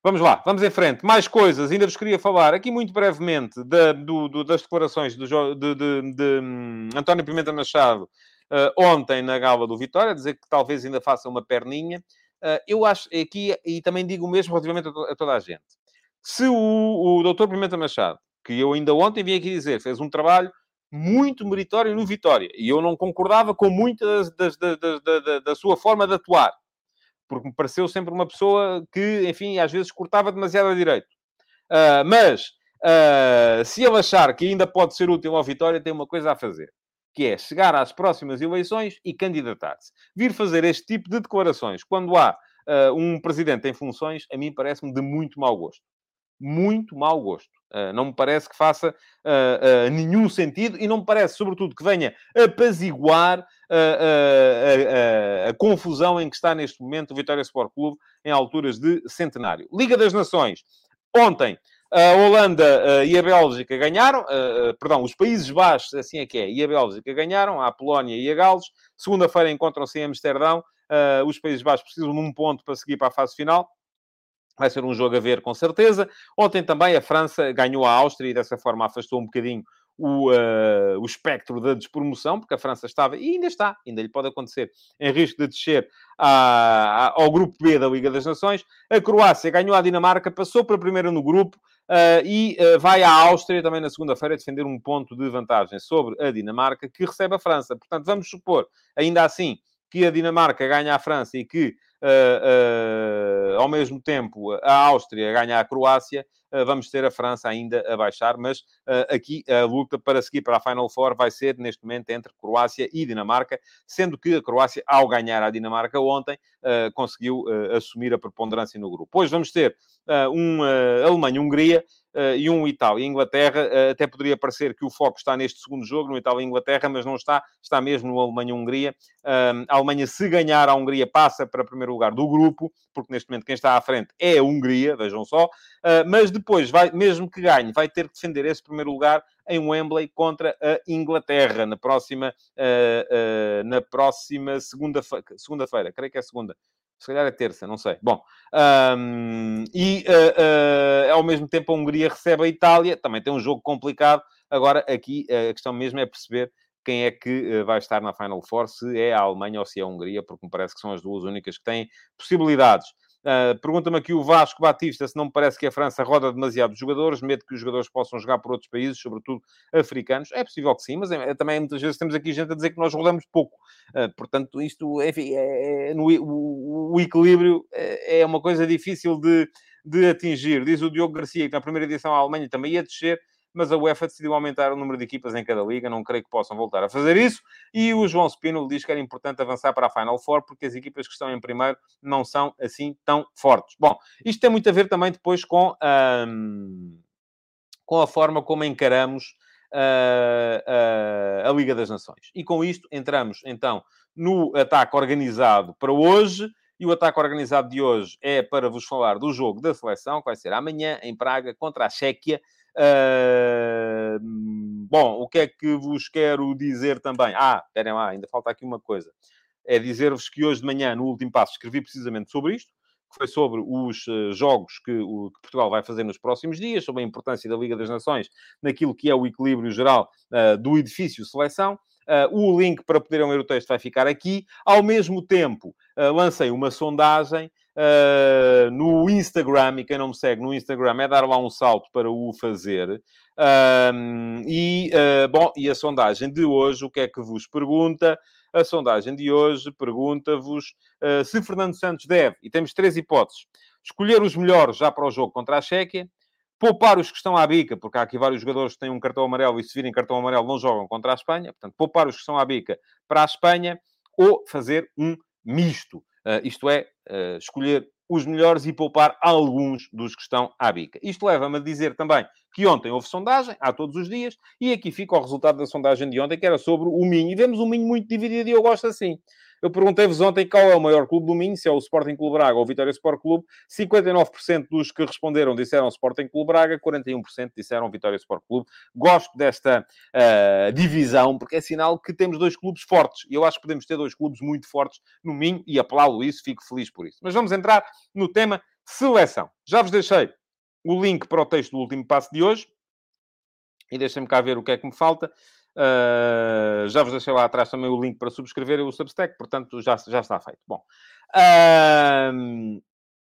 Vamos lá, vamos em frente. Mais coisas, ainda vos queria falar aqui muito brevemente da, do, do, das declarações do, de, de, de um, António Pimenta Machado uh, ontem na gala do Vitória, dizer que talvez ainda faça uma perninha. Uh, eu acho aqui, e também digo o mesmo relativamente a, to a toda a gente. Se o, o Pimenta Machado, que eu ainda ontem vim aqui dizer, fez um trabalho muito meritório no Vitória, e eu não concordava com muitas das, das, das, da, da sua forma de atuar, porque me pareceu sempre uma pessoa que, enfim, às vezes cortava demasiado a direito. Uh, mas, uh, se ele achar que ainda pode ser útil ao Vitória, tem uma coisa a fazer que é chegar às próximas eleições e candidatar-se. Vir fazer este tipo de declarações quando há uh, um presidente em funções, a mim parece-me de muito mau gosto. Muito mau gosto. Uh, não me parece que faça uh, nenhum sentido e não me parece, sobretudo, que venha apaziguar a, confusão em que está neste momento o Vitória Sport Clube em alturas de centenário. Liga das Nações. Ontem, a Holanda uh, e a Bélgica ganharam, uh, perdão, os Países Baixos, assim é que é, e a Bélgica ganharam, a Polónia e a Gales. Segunda-feira encontram-se em Amsterdão. Uh, os Países Baixos precisam de um ponto para seguir para a fase final. Vai ser um jogo a ver, com certeza. Ontem também a França ganhou a Áustria e dessa forma afastou um bocadinho o, uh, o espectro da despromoção, porque a França estava, e ainda está, ainda lhe pode acontecer, em risco de descer à, à, ao grupo B da Liga das Nações. A Croácia ganhou a Dinamarca, passou para a primeira no grupo uh, e uh, vai à Áustria também na segunda-feira defender um ponto de vantagem sobre a Dinamarca, que recebe a França. Portanto, vamos supor, ainda assim, que a Dinamarca ganha a França e que uh, uh, ao mesmo tempo a Áustria ganha a Croácia, uh, vamos ter a França ainda a baixar, mas aqui a luta para seguir para a Final Four vai ser neste momento entre Croácia e Dinamarca, sendo que a Croácia, ao ganhar a Dinamarca ontem, conseguiu assumir a preponderância no grupo. Hoje vamos ter um Alemanha-Hungria, e um Itália Inglaterra. Uh, até poderia parecer que o foco está neste segundo jogo, no Itália e Inglaterra, mas não está. Está mesmo no Alemanha-Hungria. A Alemanha, se ganhar a Hungria, passa para primeiro lugar do grupo, porque neste momento quem está à frente é a Hungria, vejam só. mas depois, vai, mesmo que ganhe, vai ter que defender esse primeiro lugar em Wembley contra a Inglaterra na próxima, na próxima segunda-feira, segunda-feira, creio que é segunda se calhar é terça, não sei. Bom, um, e uh, uh, ao mesmo tempo a Hungria recebe a Itália, também tem um jogo complicado, Agora, aqui, a questão mesmo é perceber quem é que vai estar na Final Four, se é a Alemanha ou se é a Hungria, porque me parece que são as duas únicas que têm possibilidades. Uh, Pergunta-me aqui o Vasco Batista se não me parece que a França roda demasiados jogadores, medo que os jogadores possam jogar por outros países, sobretudo africanos. É possível que sim, mas é, é, também muitas vezes temos aqui gente a dizer que nós rodamos pouco. Uh, portanto, isto, enfim, é, é, no, o, o, equilíbrio é, é uma coisa difícil de, de atingir. Diz o Diogo Garcia que na primeira edição a Alemanha também ia descer, mas a UEFA decidiu aumentar o número de equipas em cada liga, não creio que possam voltar a fazer isso. E o João Spino diz que era importante avançar para a Final Four, porque as equipas que estão em primeiro não são assim tão fortes. Bom, isto tem muito a ver também depois com, um, com a forma como encaramos a, a, a Liga das Nações. E com isto entramos então no ataque organizado para hoje. E o ataque organizado de hoje é para vos falar do jogo da seleção, que vai ser amanhã em Praga contra a Chequia. Bom, o que é que vos quero dizer também? Ah, esperem lá, ainda falta aqui uma coisa. É dizer-vos que hoje de manhã, no último passo, escrevi precisamente sobre isto, que foi sobre os uh, jogos que, o, que, Portugal vai fazer nos próximos dias, sobre a importância da Liga das Nações naquilo que é o equilíbrio geral uh, do edifício seleção. Uh, o link para poderem ler o texto vai ficar aqui. Ao mesmo tempo, lancei uma sondagem uh, no Instagram, e quem não me segue no Instagram é dar lá um salto para o fazer. E, uh, bom, e a sondagem de hoje, o que é que vos pergunta? A sondagem de hoje pergunta-vos uh, se Fernando Santos deve, e temos três hipóteses, escolher os melhores já para o jogo contra a Chequia, poupar os que estão à bica, porque há aqui vários jogadores que têm um cartão amarelo e se virem cartão amarelo não jogam contra a Espanha, portanto, poupar os que estão à bica para a Espanha, ou fazer um misto. Uh, isto é, uh, escolher os melhores e poupar alguns dos que estão à bica. Isto leva-me a dizer também que ontem houve sondagem, há todos os dias, e aqui fica o resultado da sondagem de ontem, que era sobre o Minho. E vemos o Minho muito dividido e eu gosto assim. Eu perguntei-vos ontem qual é o maior clube do Minho, se é o Sporting Clube Braga ou o Vitória Sport Clube. 59% dos que responderam disseram Sporting Clube Braga, 41% disseram Vitória Sport Clube. Gosto desta uh, divisão, porque é sinal que temos dois clubes fortes. E eu acho que podemos ter dois clubes muito fortes no Minho e aplaudo isso, fico feliz por isso. Mas vamos entrar no tema seleção. Já vos deixei o link para o texto do último passo de hoje. E deixem-me cá ver o que é que me falta. Uh, já vos deixei lá atrás também o link para subscrever o Substack, portanto já, já está feito. Bom, uh,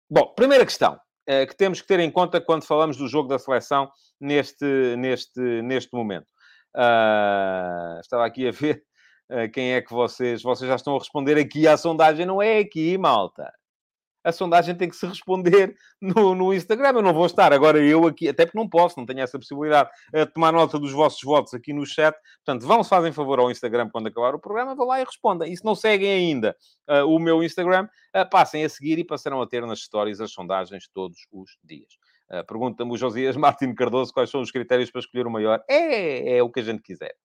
bom primeira questão uh, que temos que ter em conta quando falamos do jogo da seleção neste, neste, neste momento. Ah, estava aqui a ver quem é que vocês... Vocês já estão a responder aqui à sondagem, não é aqui, malta a sondagem tem que se responder no, no, Instagram. Eu não vou estar agora eu aqui, até porque não posso, não tenho essa possibilidade, a tomar nota dos vossos votos aqui no chat. Portanto, vão, se fazem favor ao Instagram quando acabar o programa, vão lá e respondam. E se não seguem ainda uh, o meu Instagram, uh, passem a seguir e passarão a ter nas stories as sondagens todos os dias. Uh, Pergunta-me o Josias Martins Cardoso quais são os critérios para escolher o maior. É, é o que a gente quiser.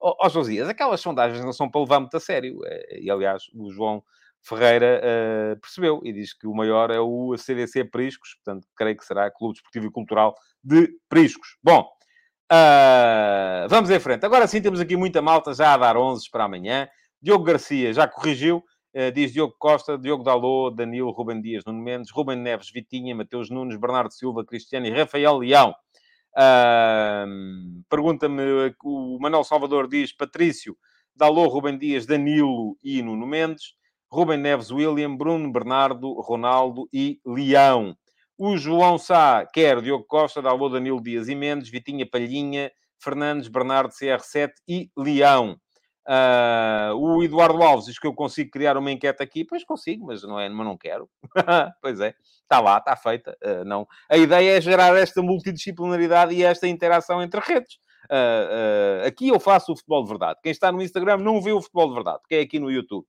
Ó oh, oh, Josias, aquelas sondagens não são para levar muito a sério. E, aliás, o João Ferreira uh, percebeu e diz que o maior é o CDC Priscos, portanto, creio que será Clube Desportivo e Cultural de Priscos. Bom, uh, vamos em frente. Agora sim, temos aqui muita malta já a dar 11 para amanhã. Diogo Garcia já corrigiu, uh, diz Diogo Costa, Diogo Dalô, Danilo, Ruben Dias, Nuno Mendes, Ruben Neves, Vitinha, Mateus Nunes, Bernardo Silva, Cristiano e Rafael Leão. Pergunta-me, o Manuel Salvador diz Patrício, Dalô, Ruben Dias, Danilo e Nuno Mendes. Rubem Neves, William, Bruno Bernardo, Ronaldo e Leão. O João Sá quer Diogo Costa, Dalbo Danilo Dias e Mendes, Vitinha Palhinha, Fernandes, Bernardo, CR7 e Leão. Uh, o Eduardo Alves diz que eu consigo criar uma enquete aqui. Pois consigo, mas não, é, mas não quero. pois é, está lá, está feita. Uh, não. A ideia é gerar esta multidisciplinaridade e esta interação entre redes. Uh, aqui eu faço o futebol de verdade. Quem está no Instagram não vê o futebol de verdade, porque é aqui no YouTube.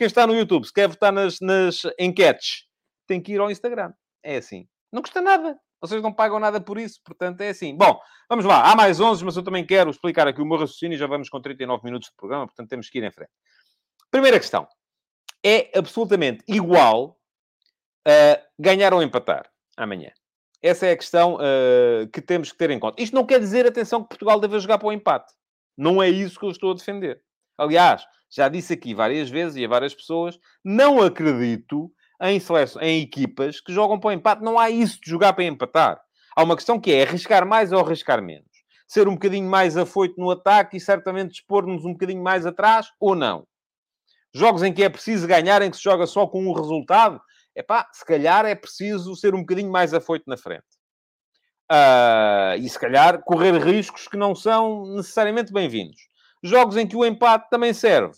Quem está no YouTube, se quer votar nas, nas enquetes, tem que ir ao Instagram. É assim. Não custa nada. Vocês não pagam nada por isso, portanto é assim. Bom, vamos lá. Há mais 11, mas eu também quero explicar aqui o meu raciocínio. Já vamos com 39 minutos de programa, portanto temos que ir em frente. Primeira questão. É absolutamente igual a ganhar ou empatar amanhã. Essa é a questão uh, que temos que ter em conta. Isto não quer dizer, atenção, que Portugal deve jogar para o empate. Não é isso que eu estou a defender. Aliás, já disse aqui várias vezes e a várias pessoas, não acredito em, seleção, em equipas que jogam para o empate. Não há isso de jogar para empatar. Há uma questão que é arriscar mais ou arriscar menos. ser um bocadinho mais afoito no ataque e certamente expor-nos um bocadinho mais atrás, ou não? Jogos em que é preciso ganhar, em que se joga só com um resultado, epá, se calhar é preciso ser um bocadinho mais afoito na frente. Uh, e se calhar correr riscos que não são necessariamente bem-vindos. Jogos em que o empate também serve.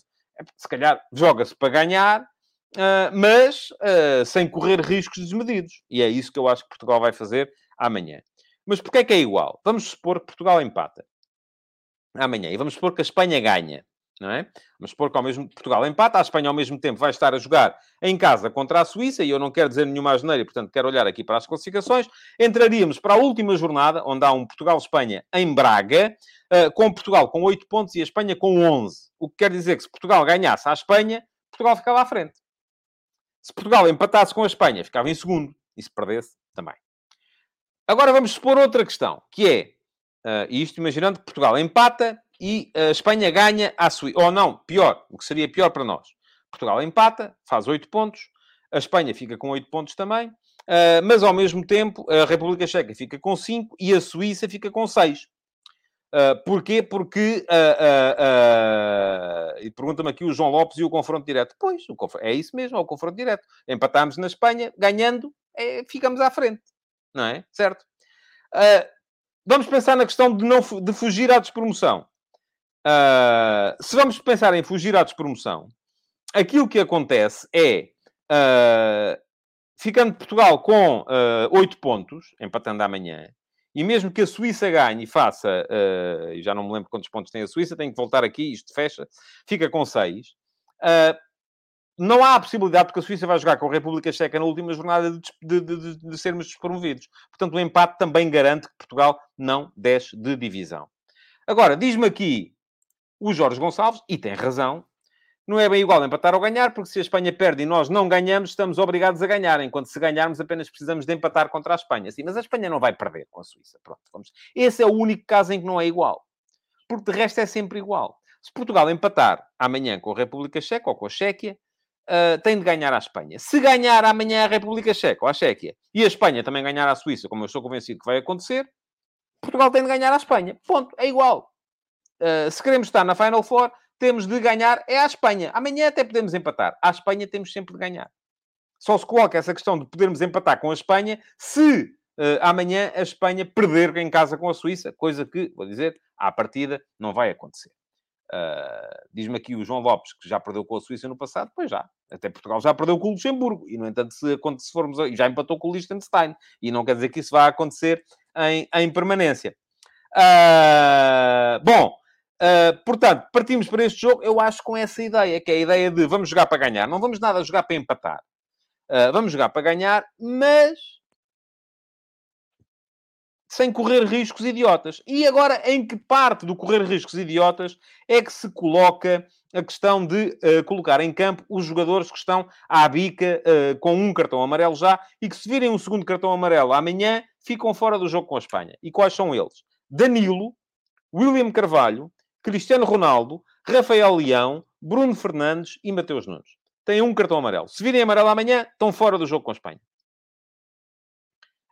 Se calhar joga-se para ganhar, uh, mas uh, sem correr riscos desmedidos. E é isso que eu acho que Portugal vai fazer amanhã. Mas porquê é que é igual? Vamos supor que Portugal empata amanhã e vamos supor que a Espanha ganha não é? Vamos supor que ao mesmo Portugal empata, a Espanha ao mesmo tempo vai estar a jogar em casa contra a Suíça, e eu não quero dizer nenhuma asneira, portanto quero olhar aqui para as classificações. Entraríamos para a última jornada, onde há um Portugal-Espanha em Braga, uh, com Portugal com 8 pontos e a Espanha com 11. O que quer dizer que se Portugal ganhasse à Espanha, Portugal ficava à frente. Se Portugal empatasse com a Espanha, ficava em segundo. E se perdesse, também. Agora vamos supor outra questão, que é, uh, isto imaginando que Portugal empata e a Espanha ganha à Suíça. Ou não, pior, o que seria pior para nós. Portugal empata, faz 8 pontos, a Espanha fica com 8 pontos também, uh, mas ao mesmo tempo a República Checa fica com 5 e a Suíça fica com 6. Uh, ah, porquê? Porque. E pergunta-me aqui o João Lopes e o confronto direto. Pois, é isso mesmo, é o confronto direto. Empatámos na Espanha, ganhando, é, ficamos à frente. Não é? Certo? vamos pensar na questão de, não, de fugir à despromoção. Uh, se vamos pensar em fugir à despromoção, aquilo que acontece é, uh, ficando Portugal com uh, ah, 8 pontos, empatando amanhã, e mesmo que a Suíça ganhe e faça, uh, já não me lembro quantos pontos tem a Suíça, tenho que voltar aqui, isto fecha, fica com 6. Uh, não há a possibilidade, porque a Suíça vai jogar com a República Checa na última jornada, de, de, de, de sermos despromovidos. Portanto, o empate também garante que Portugal não desce de divisão. Agora, diz-me aqui o Jorge Gonçalves, e tem razão, não é bem igual empatar ou ganhar, porque se a Espanha perde e nós não ganhamos, estamos obrigados a ganhar, enquanto se ganharmos apenas precisamos de empatar contra a Espanha. Sim, mas a Espanha não vai perder com a Suíça. Pronto, vamos. Esse é o único caso em que não é igual. Porque de resto é sempre igual. Se Portugal empatar amanhã com a República Checa ou com a Chequia, uh, tem de ganhar à Espanha. Se ganhar amanhã a República Checa ou a Chequia e a Espanha também ganhar à Suíça, como eu estou convencido que vai acontecer, Portugal tem de ganhar à Espanha. Ponto. É igual. Uh, se queremos estar na Final Four, temos de ganhar é à Espanha. Amanhã até podemos empatar. À Espanha temos sempre de ganhar. Só se coloca essa questão de podermos empatar com a Espanha se uh, amanhã a Espanha perder em casa com a Suíça, coisa que, vou dizer, à partida não vai acontecer. Uh, Diz-me aqui o João Lopes que já perdeu com a Suíça no passado, pois já. Até Portugal já perdeu com o Luxemburgo. E, no entanto, se, se formos... A... já empatou com o Liechtenstein. E não quer dizer que isso vá acontecer em, em permanência. Uh, bom, Uh, portanto, partimos para este jogo, eu acho, com essa ideia, que é a ideia de vamos jogar para ganhar. Não vamos nada jogar para empatar. Uh, vamos jogar para ganhar, mas sem correr riscos idiotas. E agora, em que parte do correr riscos idiotas é que se coloca a questão de uh, colocar em campo os jogadores que estão à bica uh, com um cartão amarelo já e que se virem um segundo cartão amarelo amanhã ficam fora do jogo com a Espanha. E quais são eles? Danilo, William Carvalho, Cristiano Ronaldo, Rafael Leão, Bruno Fernandes e Mateus Nunes. Têm um cartão amarelo. Se virem amarelo amanhã, estão fora do jogo com a Espanha.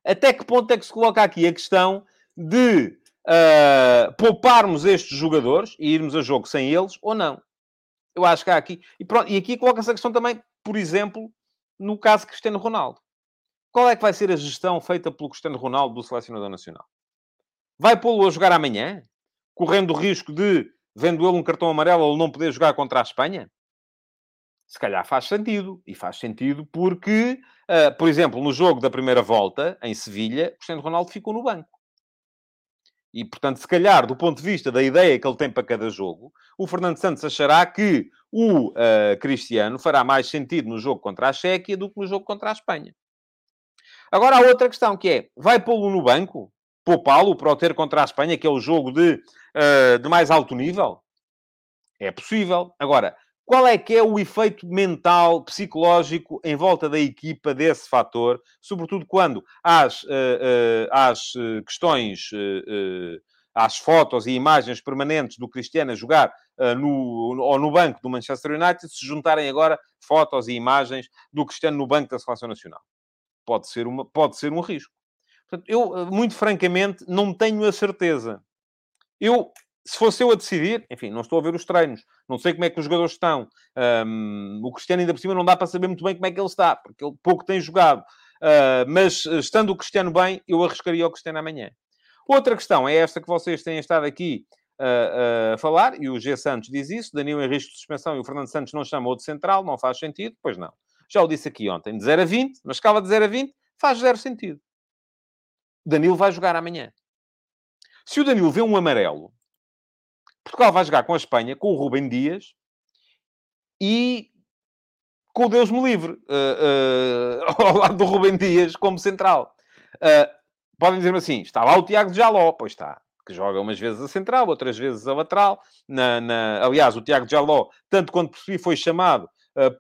Até que ponto é que se coloca aqui a questão de uh, pouparmos estes jogadores e irmos a jogo sem eles ou não? Eu acho que há aqui... E, pronto, e aqui coloca-se a questão também, por exemplo, no caso Cristiano Ronaldo. Qual é que vai ser a gestão feita pelo Cristiano Ronaldo do Selecionador Nacional? Vai pô-lo a jogar amanhã? Correndo o risco de, vendo ele um cartão amarelo, ele não poder jogar contra a Espanha? Se calhar faz sentido. E faz sentido porque, uh, por exemplo, no jogo da primeira volta, em Sevilha, Cristiano Ronaldo ficou no banco. E, portanto, se calhar, do ponto de vista da ideia que ele tem para cada jogo, o Fernando Santos achará que o uh, Cristiano fará mais sentido no jogo contra a Chequia do que no jogo contra a Espanha. Agora, há outra questão que é, vai pô-lo no banco? Poupá-lo para o ter contra a Espanha, que é o jogo de uh, de mais alto nível? É possível. Agora, qual é que é o efeito mental, psicológico em volta da equipa desse fator, sobretudo quando as, uh, uh, as questões, as fotos e imagens permanentes do Cristiano a jogar no, ou no banco do Manchester United se juntarem agora fotos e imagens do Cristiano no banco da Seleção Nacional? Pode ser, uma, pode ser um risco. Portanto, eu, muito francamente, não tenho a certeza Eu, se fosse eu a decidir, enfim, não estou a ver os treinos, não sei como é que os jogadores estão. Um, o Cristiano, ainda por cima, não dá para saber muito bem como é que ele está, porque ele pouco tem jogado. Uh, mas, estando o Cristiano bem, eu arriscaria o Cristiano amanhã. Outra questão é esta que vocês têm estado aqui uh, uh, a falar, e o G. Santos diz isso, Danilo em risco de suspensão e o Fernando Santos não chama de central, não faz sentido, pois não. Já o disse aqui ontem, de 0 a 20, na escala de 0 a 20, faz zero sentido. Danilo vai jogar amanhã. Se o Danilo vê um amarelo, Portugal vai jogar com a Espanha, com o Rubem Dias e com Deus me livre, uh, uh, ao lado do Rubem Dias como central. Uh, podem dizer-me assim, está lá o Tiago de Jaló, pois está, que joga umas vezes a central, outras vezes a lateral. Na, na... Aliás, o Tiago Jaló, tanto quanto percebi, foi chamado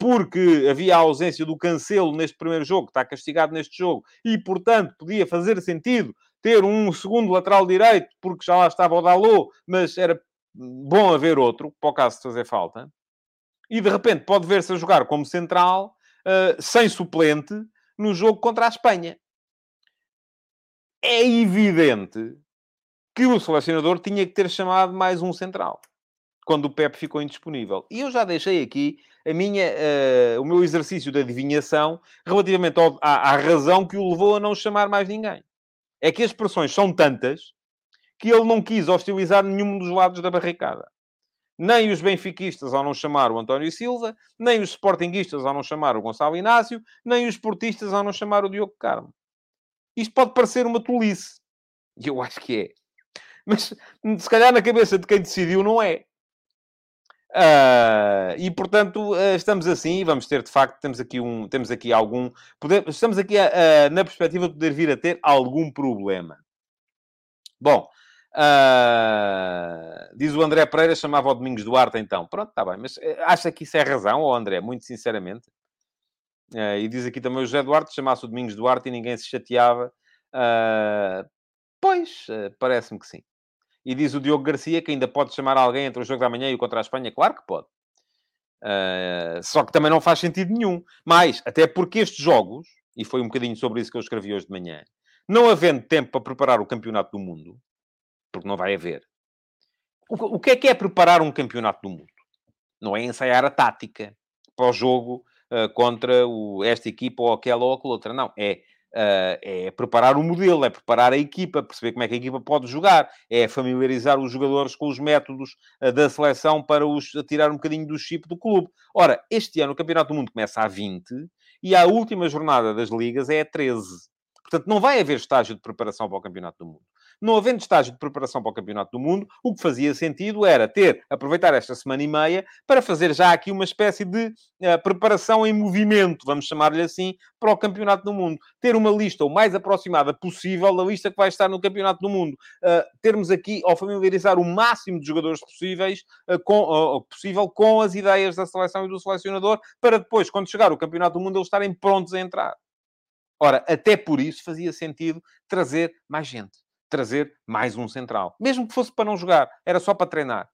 porque havia a ausência do Cancelo neste primeiro jogo, que está castigado neste jogo, e, portanto, podia fazer sentido ter um segundo lateral direito, porque já lá estava o Dalot, mas era bom haver outro, para o caso de fazer falta. E, de repente, pode ver-se a jogar como central, uh, sem suplente, no jogo contra a Espanha. É evidente que o selecionador tinha que ter chamado mais um central quando o Pep ficou indisponível. E eu já deixei aqui a minha, uh, o meu exercício de adivinhação relativamente ao, à, à, razão que o levou a não chamar mais ninguém. É que as pressões são tantas que ele não quis hostilizar nenhum dos lados da barricada. Nem os benfiquistas ao não chamar o António Silva, nem os sportinguistas ao não chamar o Gonçalo Inácio, nem os portistas ao não chamar o Diogo Carmo. Isto pode parecer uma tolice. E eu acho que é. Mas, se calhar, na cabeça de quem decidiu, não é. Uh, e portanto uh, estamos assim vamos ter de facto temos aqui um temos aqui algum poder, estamos aqui uh, na perspectiva de poder vir a ter algum problema. Bom diz o André Pereira chamava o Domingos Duarte então. Pronto está bem mas eh, acha que isso é razão ou André? Muito sinceramente. E diz aqui também o José Duarte chamasse o Domingos Duarte e ninguém se chateava. Pois parece-me que sim e diz o Diogo Garcia que ainda pode chamar alguém entre o jogo da manhã e o contra a Espanha. Claro que pode. Uh, só que também não faz sentido nenhum. Mas, até porque estes jogos, e foi um bocadinho sobre isso que eu escrevi hoje de manhã, não havendo tempo para preparar o campeonato do mundo, porque não vai haver. O, o que é que é preparar um campeonato do mundo? Não é ensaiar a tática para o jogo uh, contra o, esta equipa ou aquela ou aquela outra. Não. É Uh, é preparar o modelo, é preparar a equipa, perceber como é que a equipa pode jogar, é familiarizar os jogadores com os métodos uh, da seleção para os tirar um bocadinho do chip do clube. Ora, este ano o Campeonato do Mundo começa a 20 e a última jornada das ligas é a 13. Portanto, não vai haver estágio de preparação para o Campeonato do Mundo. Não havendo estágio de preparação para o Campeonato do Mundo, o que fazia sentido era ter, aproveitar esta semana e meia, para fazer já aqui uma espécie de uh, preparação em movimento, vamos chamar-lhe assim, para o Campeonato do Mundo. Ter uma lista o mais aproximada possível da lista que vai estar no Campeonato do Mundo. Uh, termos aqui, ao familiarizar o máximo de jogadores possíveis, uh, com, possível com as ideias da seleção e do selecionador, para depois, quando chegar o Campeonato do Mundo, eles estarem prontos a entrar. Ora, até por isso fazia sentido trazer mais gente trazer mais um central. Mesmo que fosse para não jogar, era só para treinar.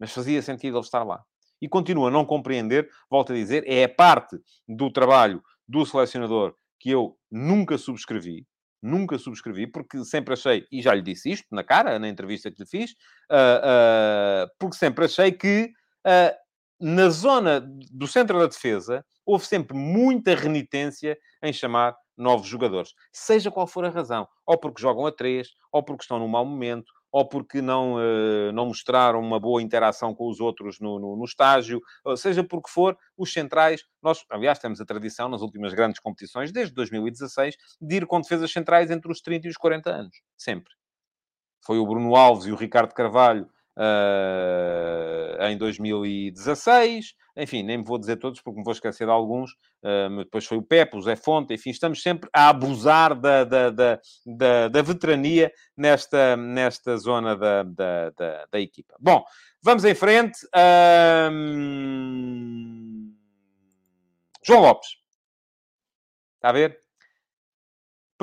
Mas fazia sentido ele estar lá. E continua a não compreender, volto a dizer, é a parte do trabalho do selecionador que eu nunca subscrevi, nunca subscrevi, porque sempre achei, e já lhe disse isto na cara, na entrevista que lhe fiz, uh, uh, porque sempre achei que uh, na zona do centro da defesa houve sempre muita renitência em chamar novos jogadores, seja qual for a razão, ou porque jogam a três, ou porque estão num mau momento, ou porque não, uh, não mostraram uma boa interação com os outros no, no, no estágio, seja porque for, os centrais, nós, aliás, temos a tradição nas últimas grandes competições, desde 2016, de ir com defesas centrais entre os 30 e os 40 anos, sempre. Foi o Bruno Alves e o Ricardo Carvalho uh, em 2016, enfim, nem me vou dizer todos porque me vou esquecer de alguns, uh, depois foi o Pepe, o Zé Fonte, enfim, estamos sempre a abusar da, da, da, da, da veterania nesta, nesta zona da, da, da, da, equipa. Bom, vamos em frente. João Lopes. Está a ver?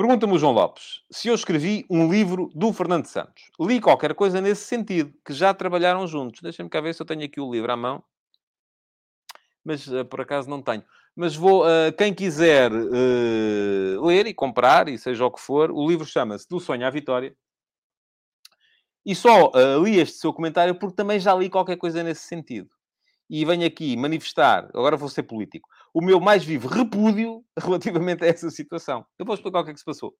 Pergunta-me o João Lopes se eu escrevi um livro do Fernando Santos. Li qualquer coisa nesse sentido, que já trabalharam juntos. Deixa-me cá ver se eu tenho aqui o livro à mão. Mas uh, por acaso não tenho. Mas vou, uh, quem quiser uh, ler e comprar, e seja o que for, o livro chama-se Do Sonho à Vitória. E só li este seu comentário porque também já li qualquer coisa nesse sentido. E venho aqui manifestar, agora vou ser político, o meu mais vivo repúdio relativamente a essa situação. Eu vou explicar o que é que se passou.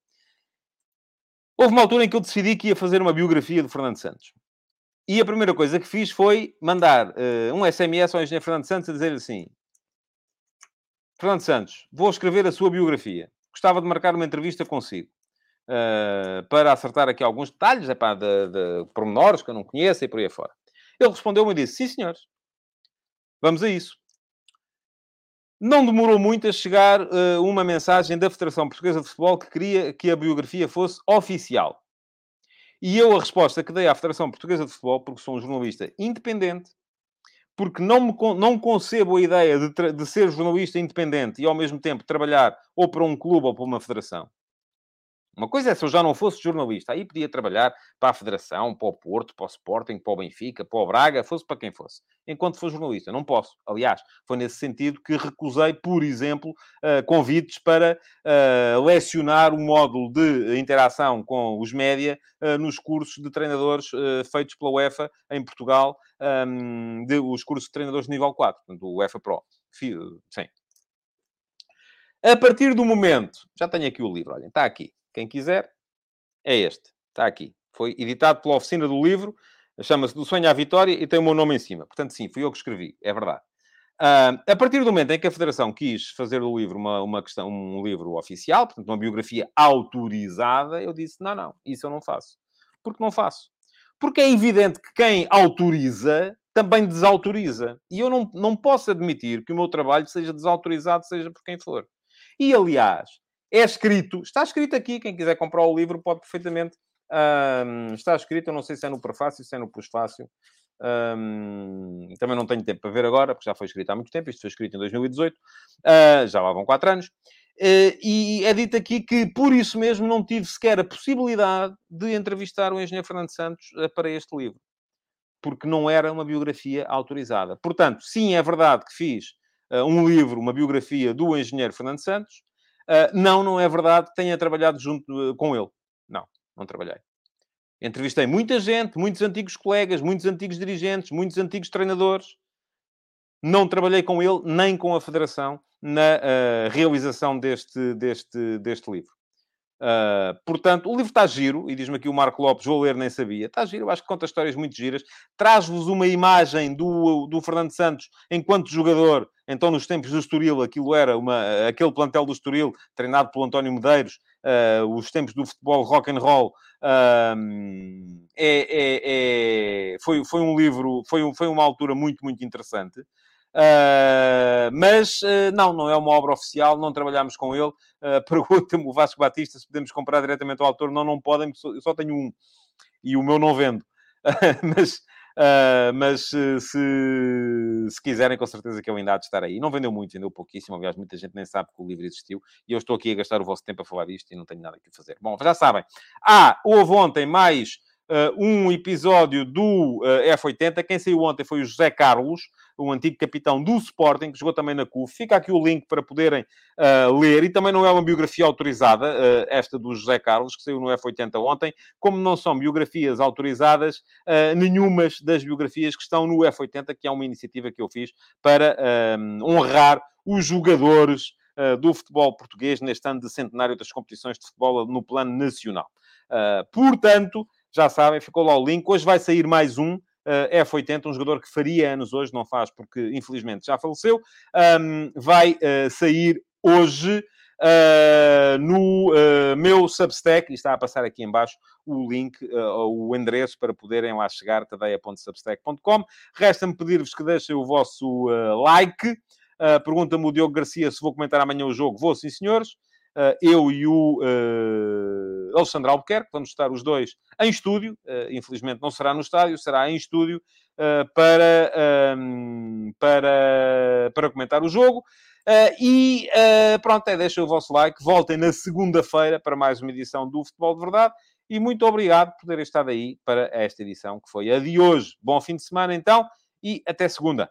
Houve uma altura em que eu decidi que ia fazer uma biografia do Fernando Santos. E a primeira coisa que fiz foi mandar uh, um SMS ao engenheiro Fernando Santos a dizer assim: Fernando Santos, vou escrever a sua biografia. Gostava de marcar uma entrevista consigo. Uh, para acertar aqui alguns detalhes, é pá, de, de pormenores que eu não conheço e por aí afora. Ele respondeu-me e disse: Sim, senhores, vamos a isso. Não demorou muito a chegar uh, uma mensagem da Federação Portuguesa de Futebol que queria que a biografia fosse oficial. E eu a resposta que dei à Federação Portuguesa de Futebol, porque sou um jornalista independente, porque não, me, não concebo a ideia de, de ser jornalista independente e ao mesmo tempo trabalhar ou para um clube ou para uma federação. Uma coisa é se eu já não fosse jornalista, aí podia trabalhar para a Federação, para o Porto, para o Sporting, para o Benfica, para o Braga, fosse para quem fosse. Enquanto for jornalista, não posso. Aliás, foi nesse sentido que recusei, por exemplo, uh, convites para uh, lecionar o módulo de interação com os média uh, nos cursos de treinadores feitos pela UEFA em Portugal, um, de, os cursos de treinadores de nível 4, portanto, o UEFA Pro. Sim. A partir do momento, já tenho aqui o livro, olhem, está aqui. Quem quiser, é este. Está aqui. Foi editado pela oficina do livro, chama-se Do Sonho à Vitória e tem o meu nome em cima. Portanto, sim, fui eu que escrevi, é verdade. Uh, a partir do momento em que a Federação quis fazer do livro uma, uma questão, um livro oficial, portanto, uma biografia autorizada, eu disse: não, não, isso eu não faço. Porque não faço. Porque é evidente que quem autoriza também desautoriza. E eu não, não posso admitir que o meu trabalho seja desautorizado, seja por quem for. E, aliás, é escrito, está escrito aqui, quem quiser comprar o livro pode perfeitamente. Um, está escrito, eu não sei se é no prefácio, se é no pós-fácil. Um, também não tenho tempo para ver agora, porque já foi escrito há muito tempo. Isto foi escrito em 2018, uh, ah, já lá vão quatro anos. Uh, e é dito aqui que, por isso mesmo, não tive sequer a possibilidade de entrevistar o engenheiro Fernando Santos uh, para este livro, porque não era uma biografia autorizada. Portanto, sim, é verdade que fiz um livro, uma biografia do engenheiro Fernando Santos, Uh, não, não é verdade tenha trabalhado junto uh, com ele. Não, não trabalhei. Entrevistei muita gente, muitos antigos colegas, muitos antigos dirigentes, muitos antigos treinadores. Não trabalhei com ele nem com a Federação na uh, realização deste, deste, deste livro. Uh, portanto, o livro está giro, e diz-me aqui o Marco Lopes, vou ler, nem sabia. Está giro, eu acho que conta histórias muito giras. Traz-vos uma imagem do, do Fernando Santos enquanto jogador. Então, nos tempos do Estoril, aquilo era uma, aquele plantel do Estoril, treinado pelo António Medeiros, uh, os tempos do futebol rock and roll. Uh, é, é, é, foi, foi um livro, foi, foi uma altura muito, muito interessante. Uh, mas uh, não, não é uma obra oficial, não trabalhamos com ele. Uh, Pergunta-me o Vasco Batista se podemos comprar diretamente ao autor. Não, não podem, eu só tenho um e o meu não vendo. mas mas se, se quiserem, com certeza que eu ainda há de estar aí. Não vendeu muito, vendeu pouquíssimo. Aliás, muita gente nem sabe que o livro existiu e eu estou aqui a gastar o vosso tempo a falar disto e não tenho nada que fazer. Bom, já sabem. Ah, houve ontem mais uh, um episódio do uh, F80. Quem saiu ontem foi o José Carlos, o antigo capitão do Sporting, que jogou também na CUF. Fica aqui o link para poderem uh, ler. E também não é uma biografia autorizada, esta do José Carlos, que saiu no F80 ontem, como não são biografias autorizadas, nenhumas das biografias que estão no F80, que é uma iniciativa que eu fiz para honrar os jogadores do futebol português neste ano de centenário das competições de futebol no plano nacional. Uh, portanto, já sabem, ficou lá o link. Hoje vai sair mais um. Uh, F80, um jogador que faria anos hoje, não faz porque infelizmente já faleceu, um, vai uh, sair hoje uh, no meu Substack, e está a passar aqui embaixo o link, o endereço para poderem lá chegar, tadeia.substack.com. Resta-me pedir-vos que deixem o vosso like. Pergunta-me o Diogo Garcia se vou comentar amanhã o jogo. Vou, sim, senhores. Eu e o Alexandre Albuquerque, vamos estar os dois em estúdio, uh, infelizmente não será no estádio, será em estúdio uh, para, para, para comentar o jogo. Uh, e pronto, é, deixem o vosso like, voltem na segunda-feira para mais uma edição do Futebol de Verdade. E muito obrigado por terem estado aí para esta edição, que foi a de hoje. Bom fim de semana então e até segunda.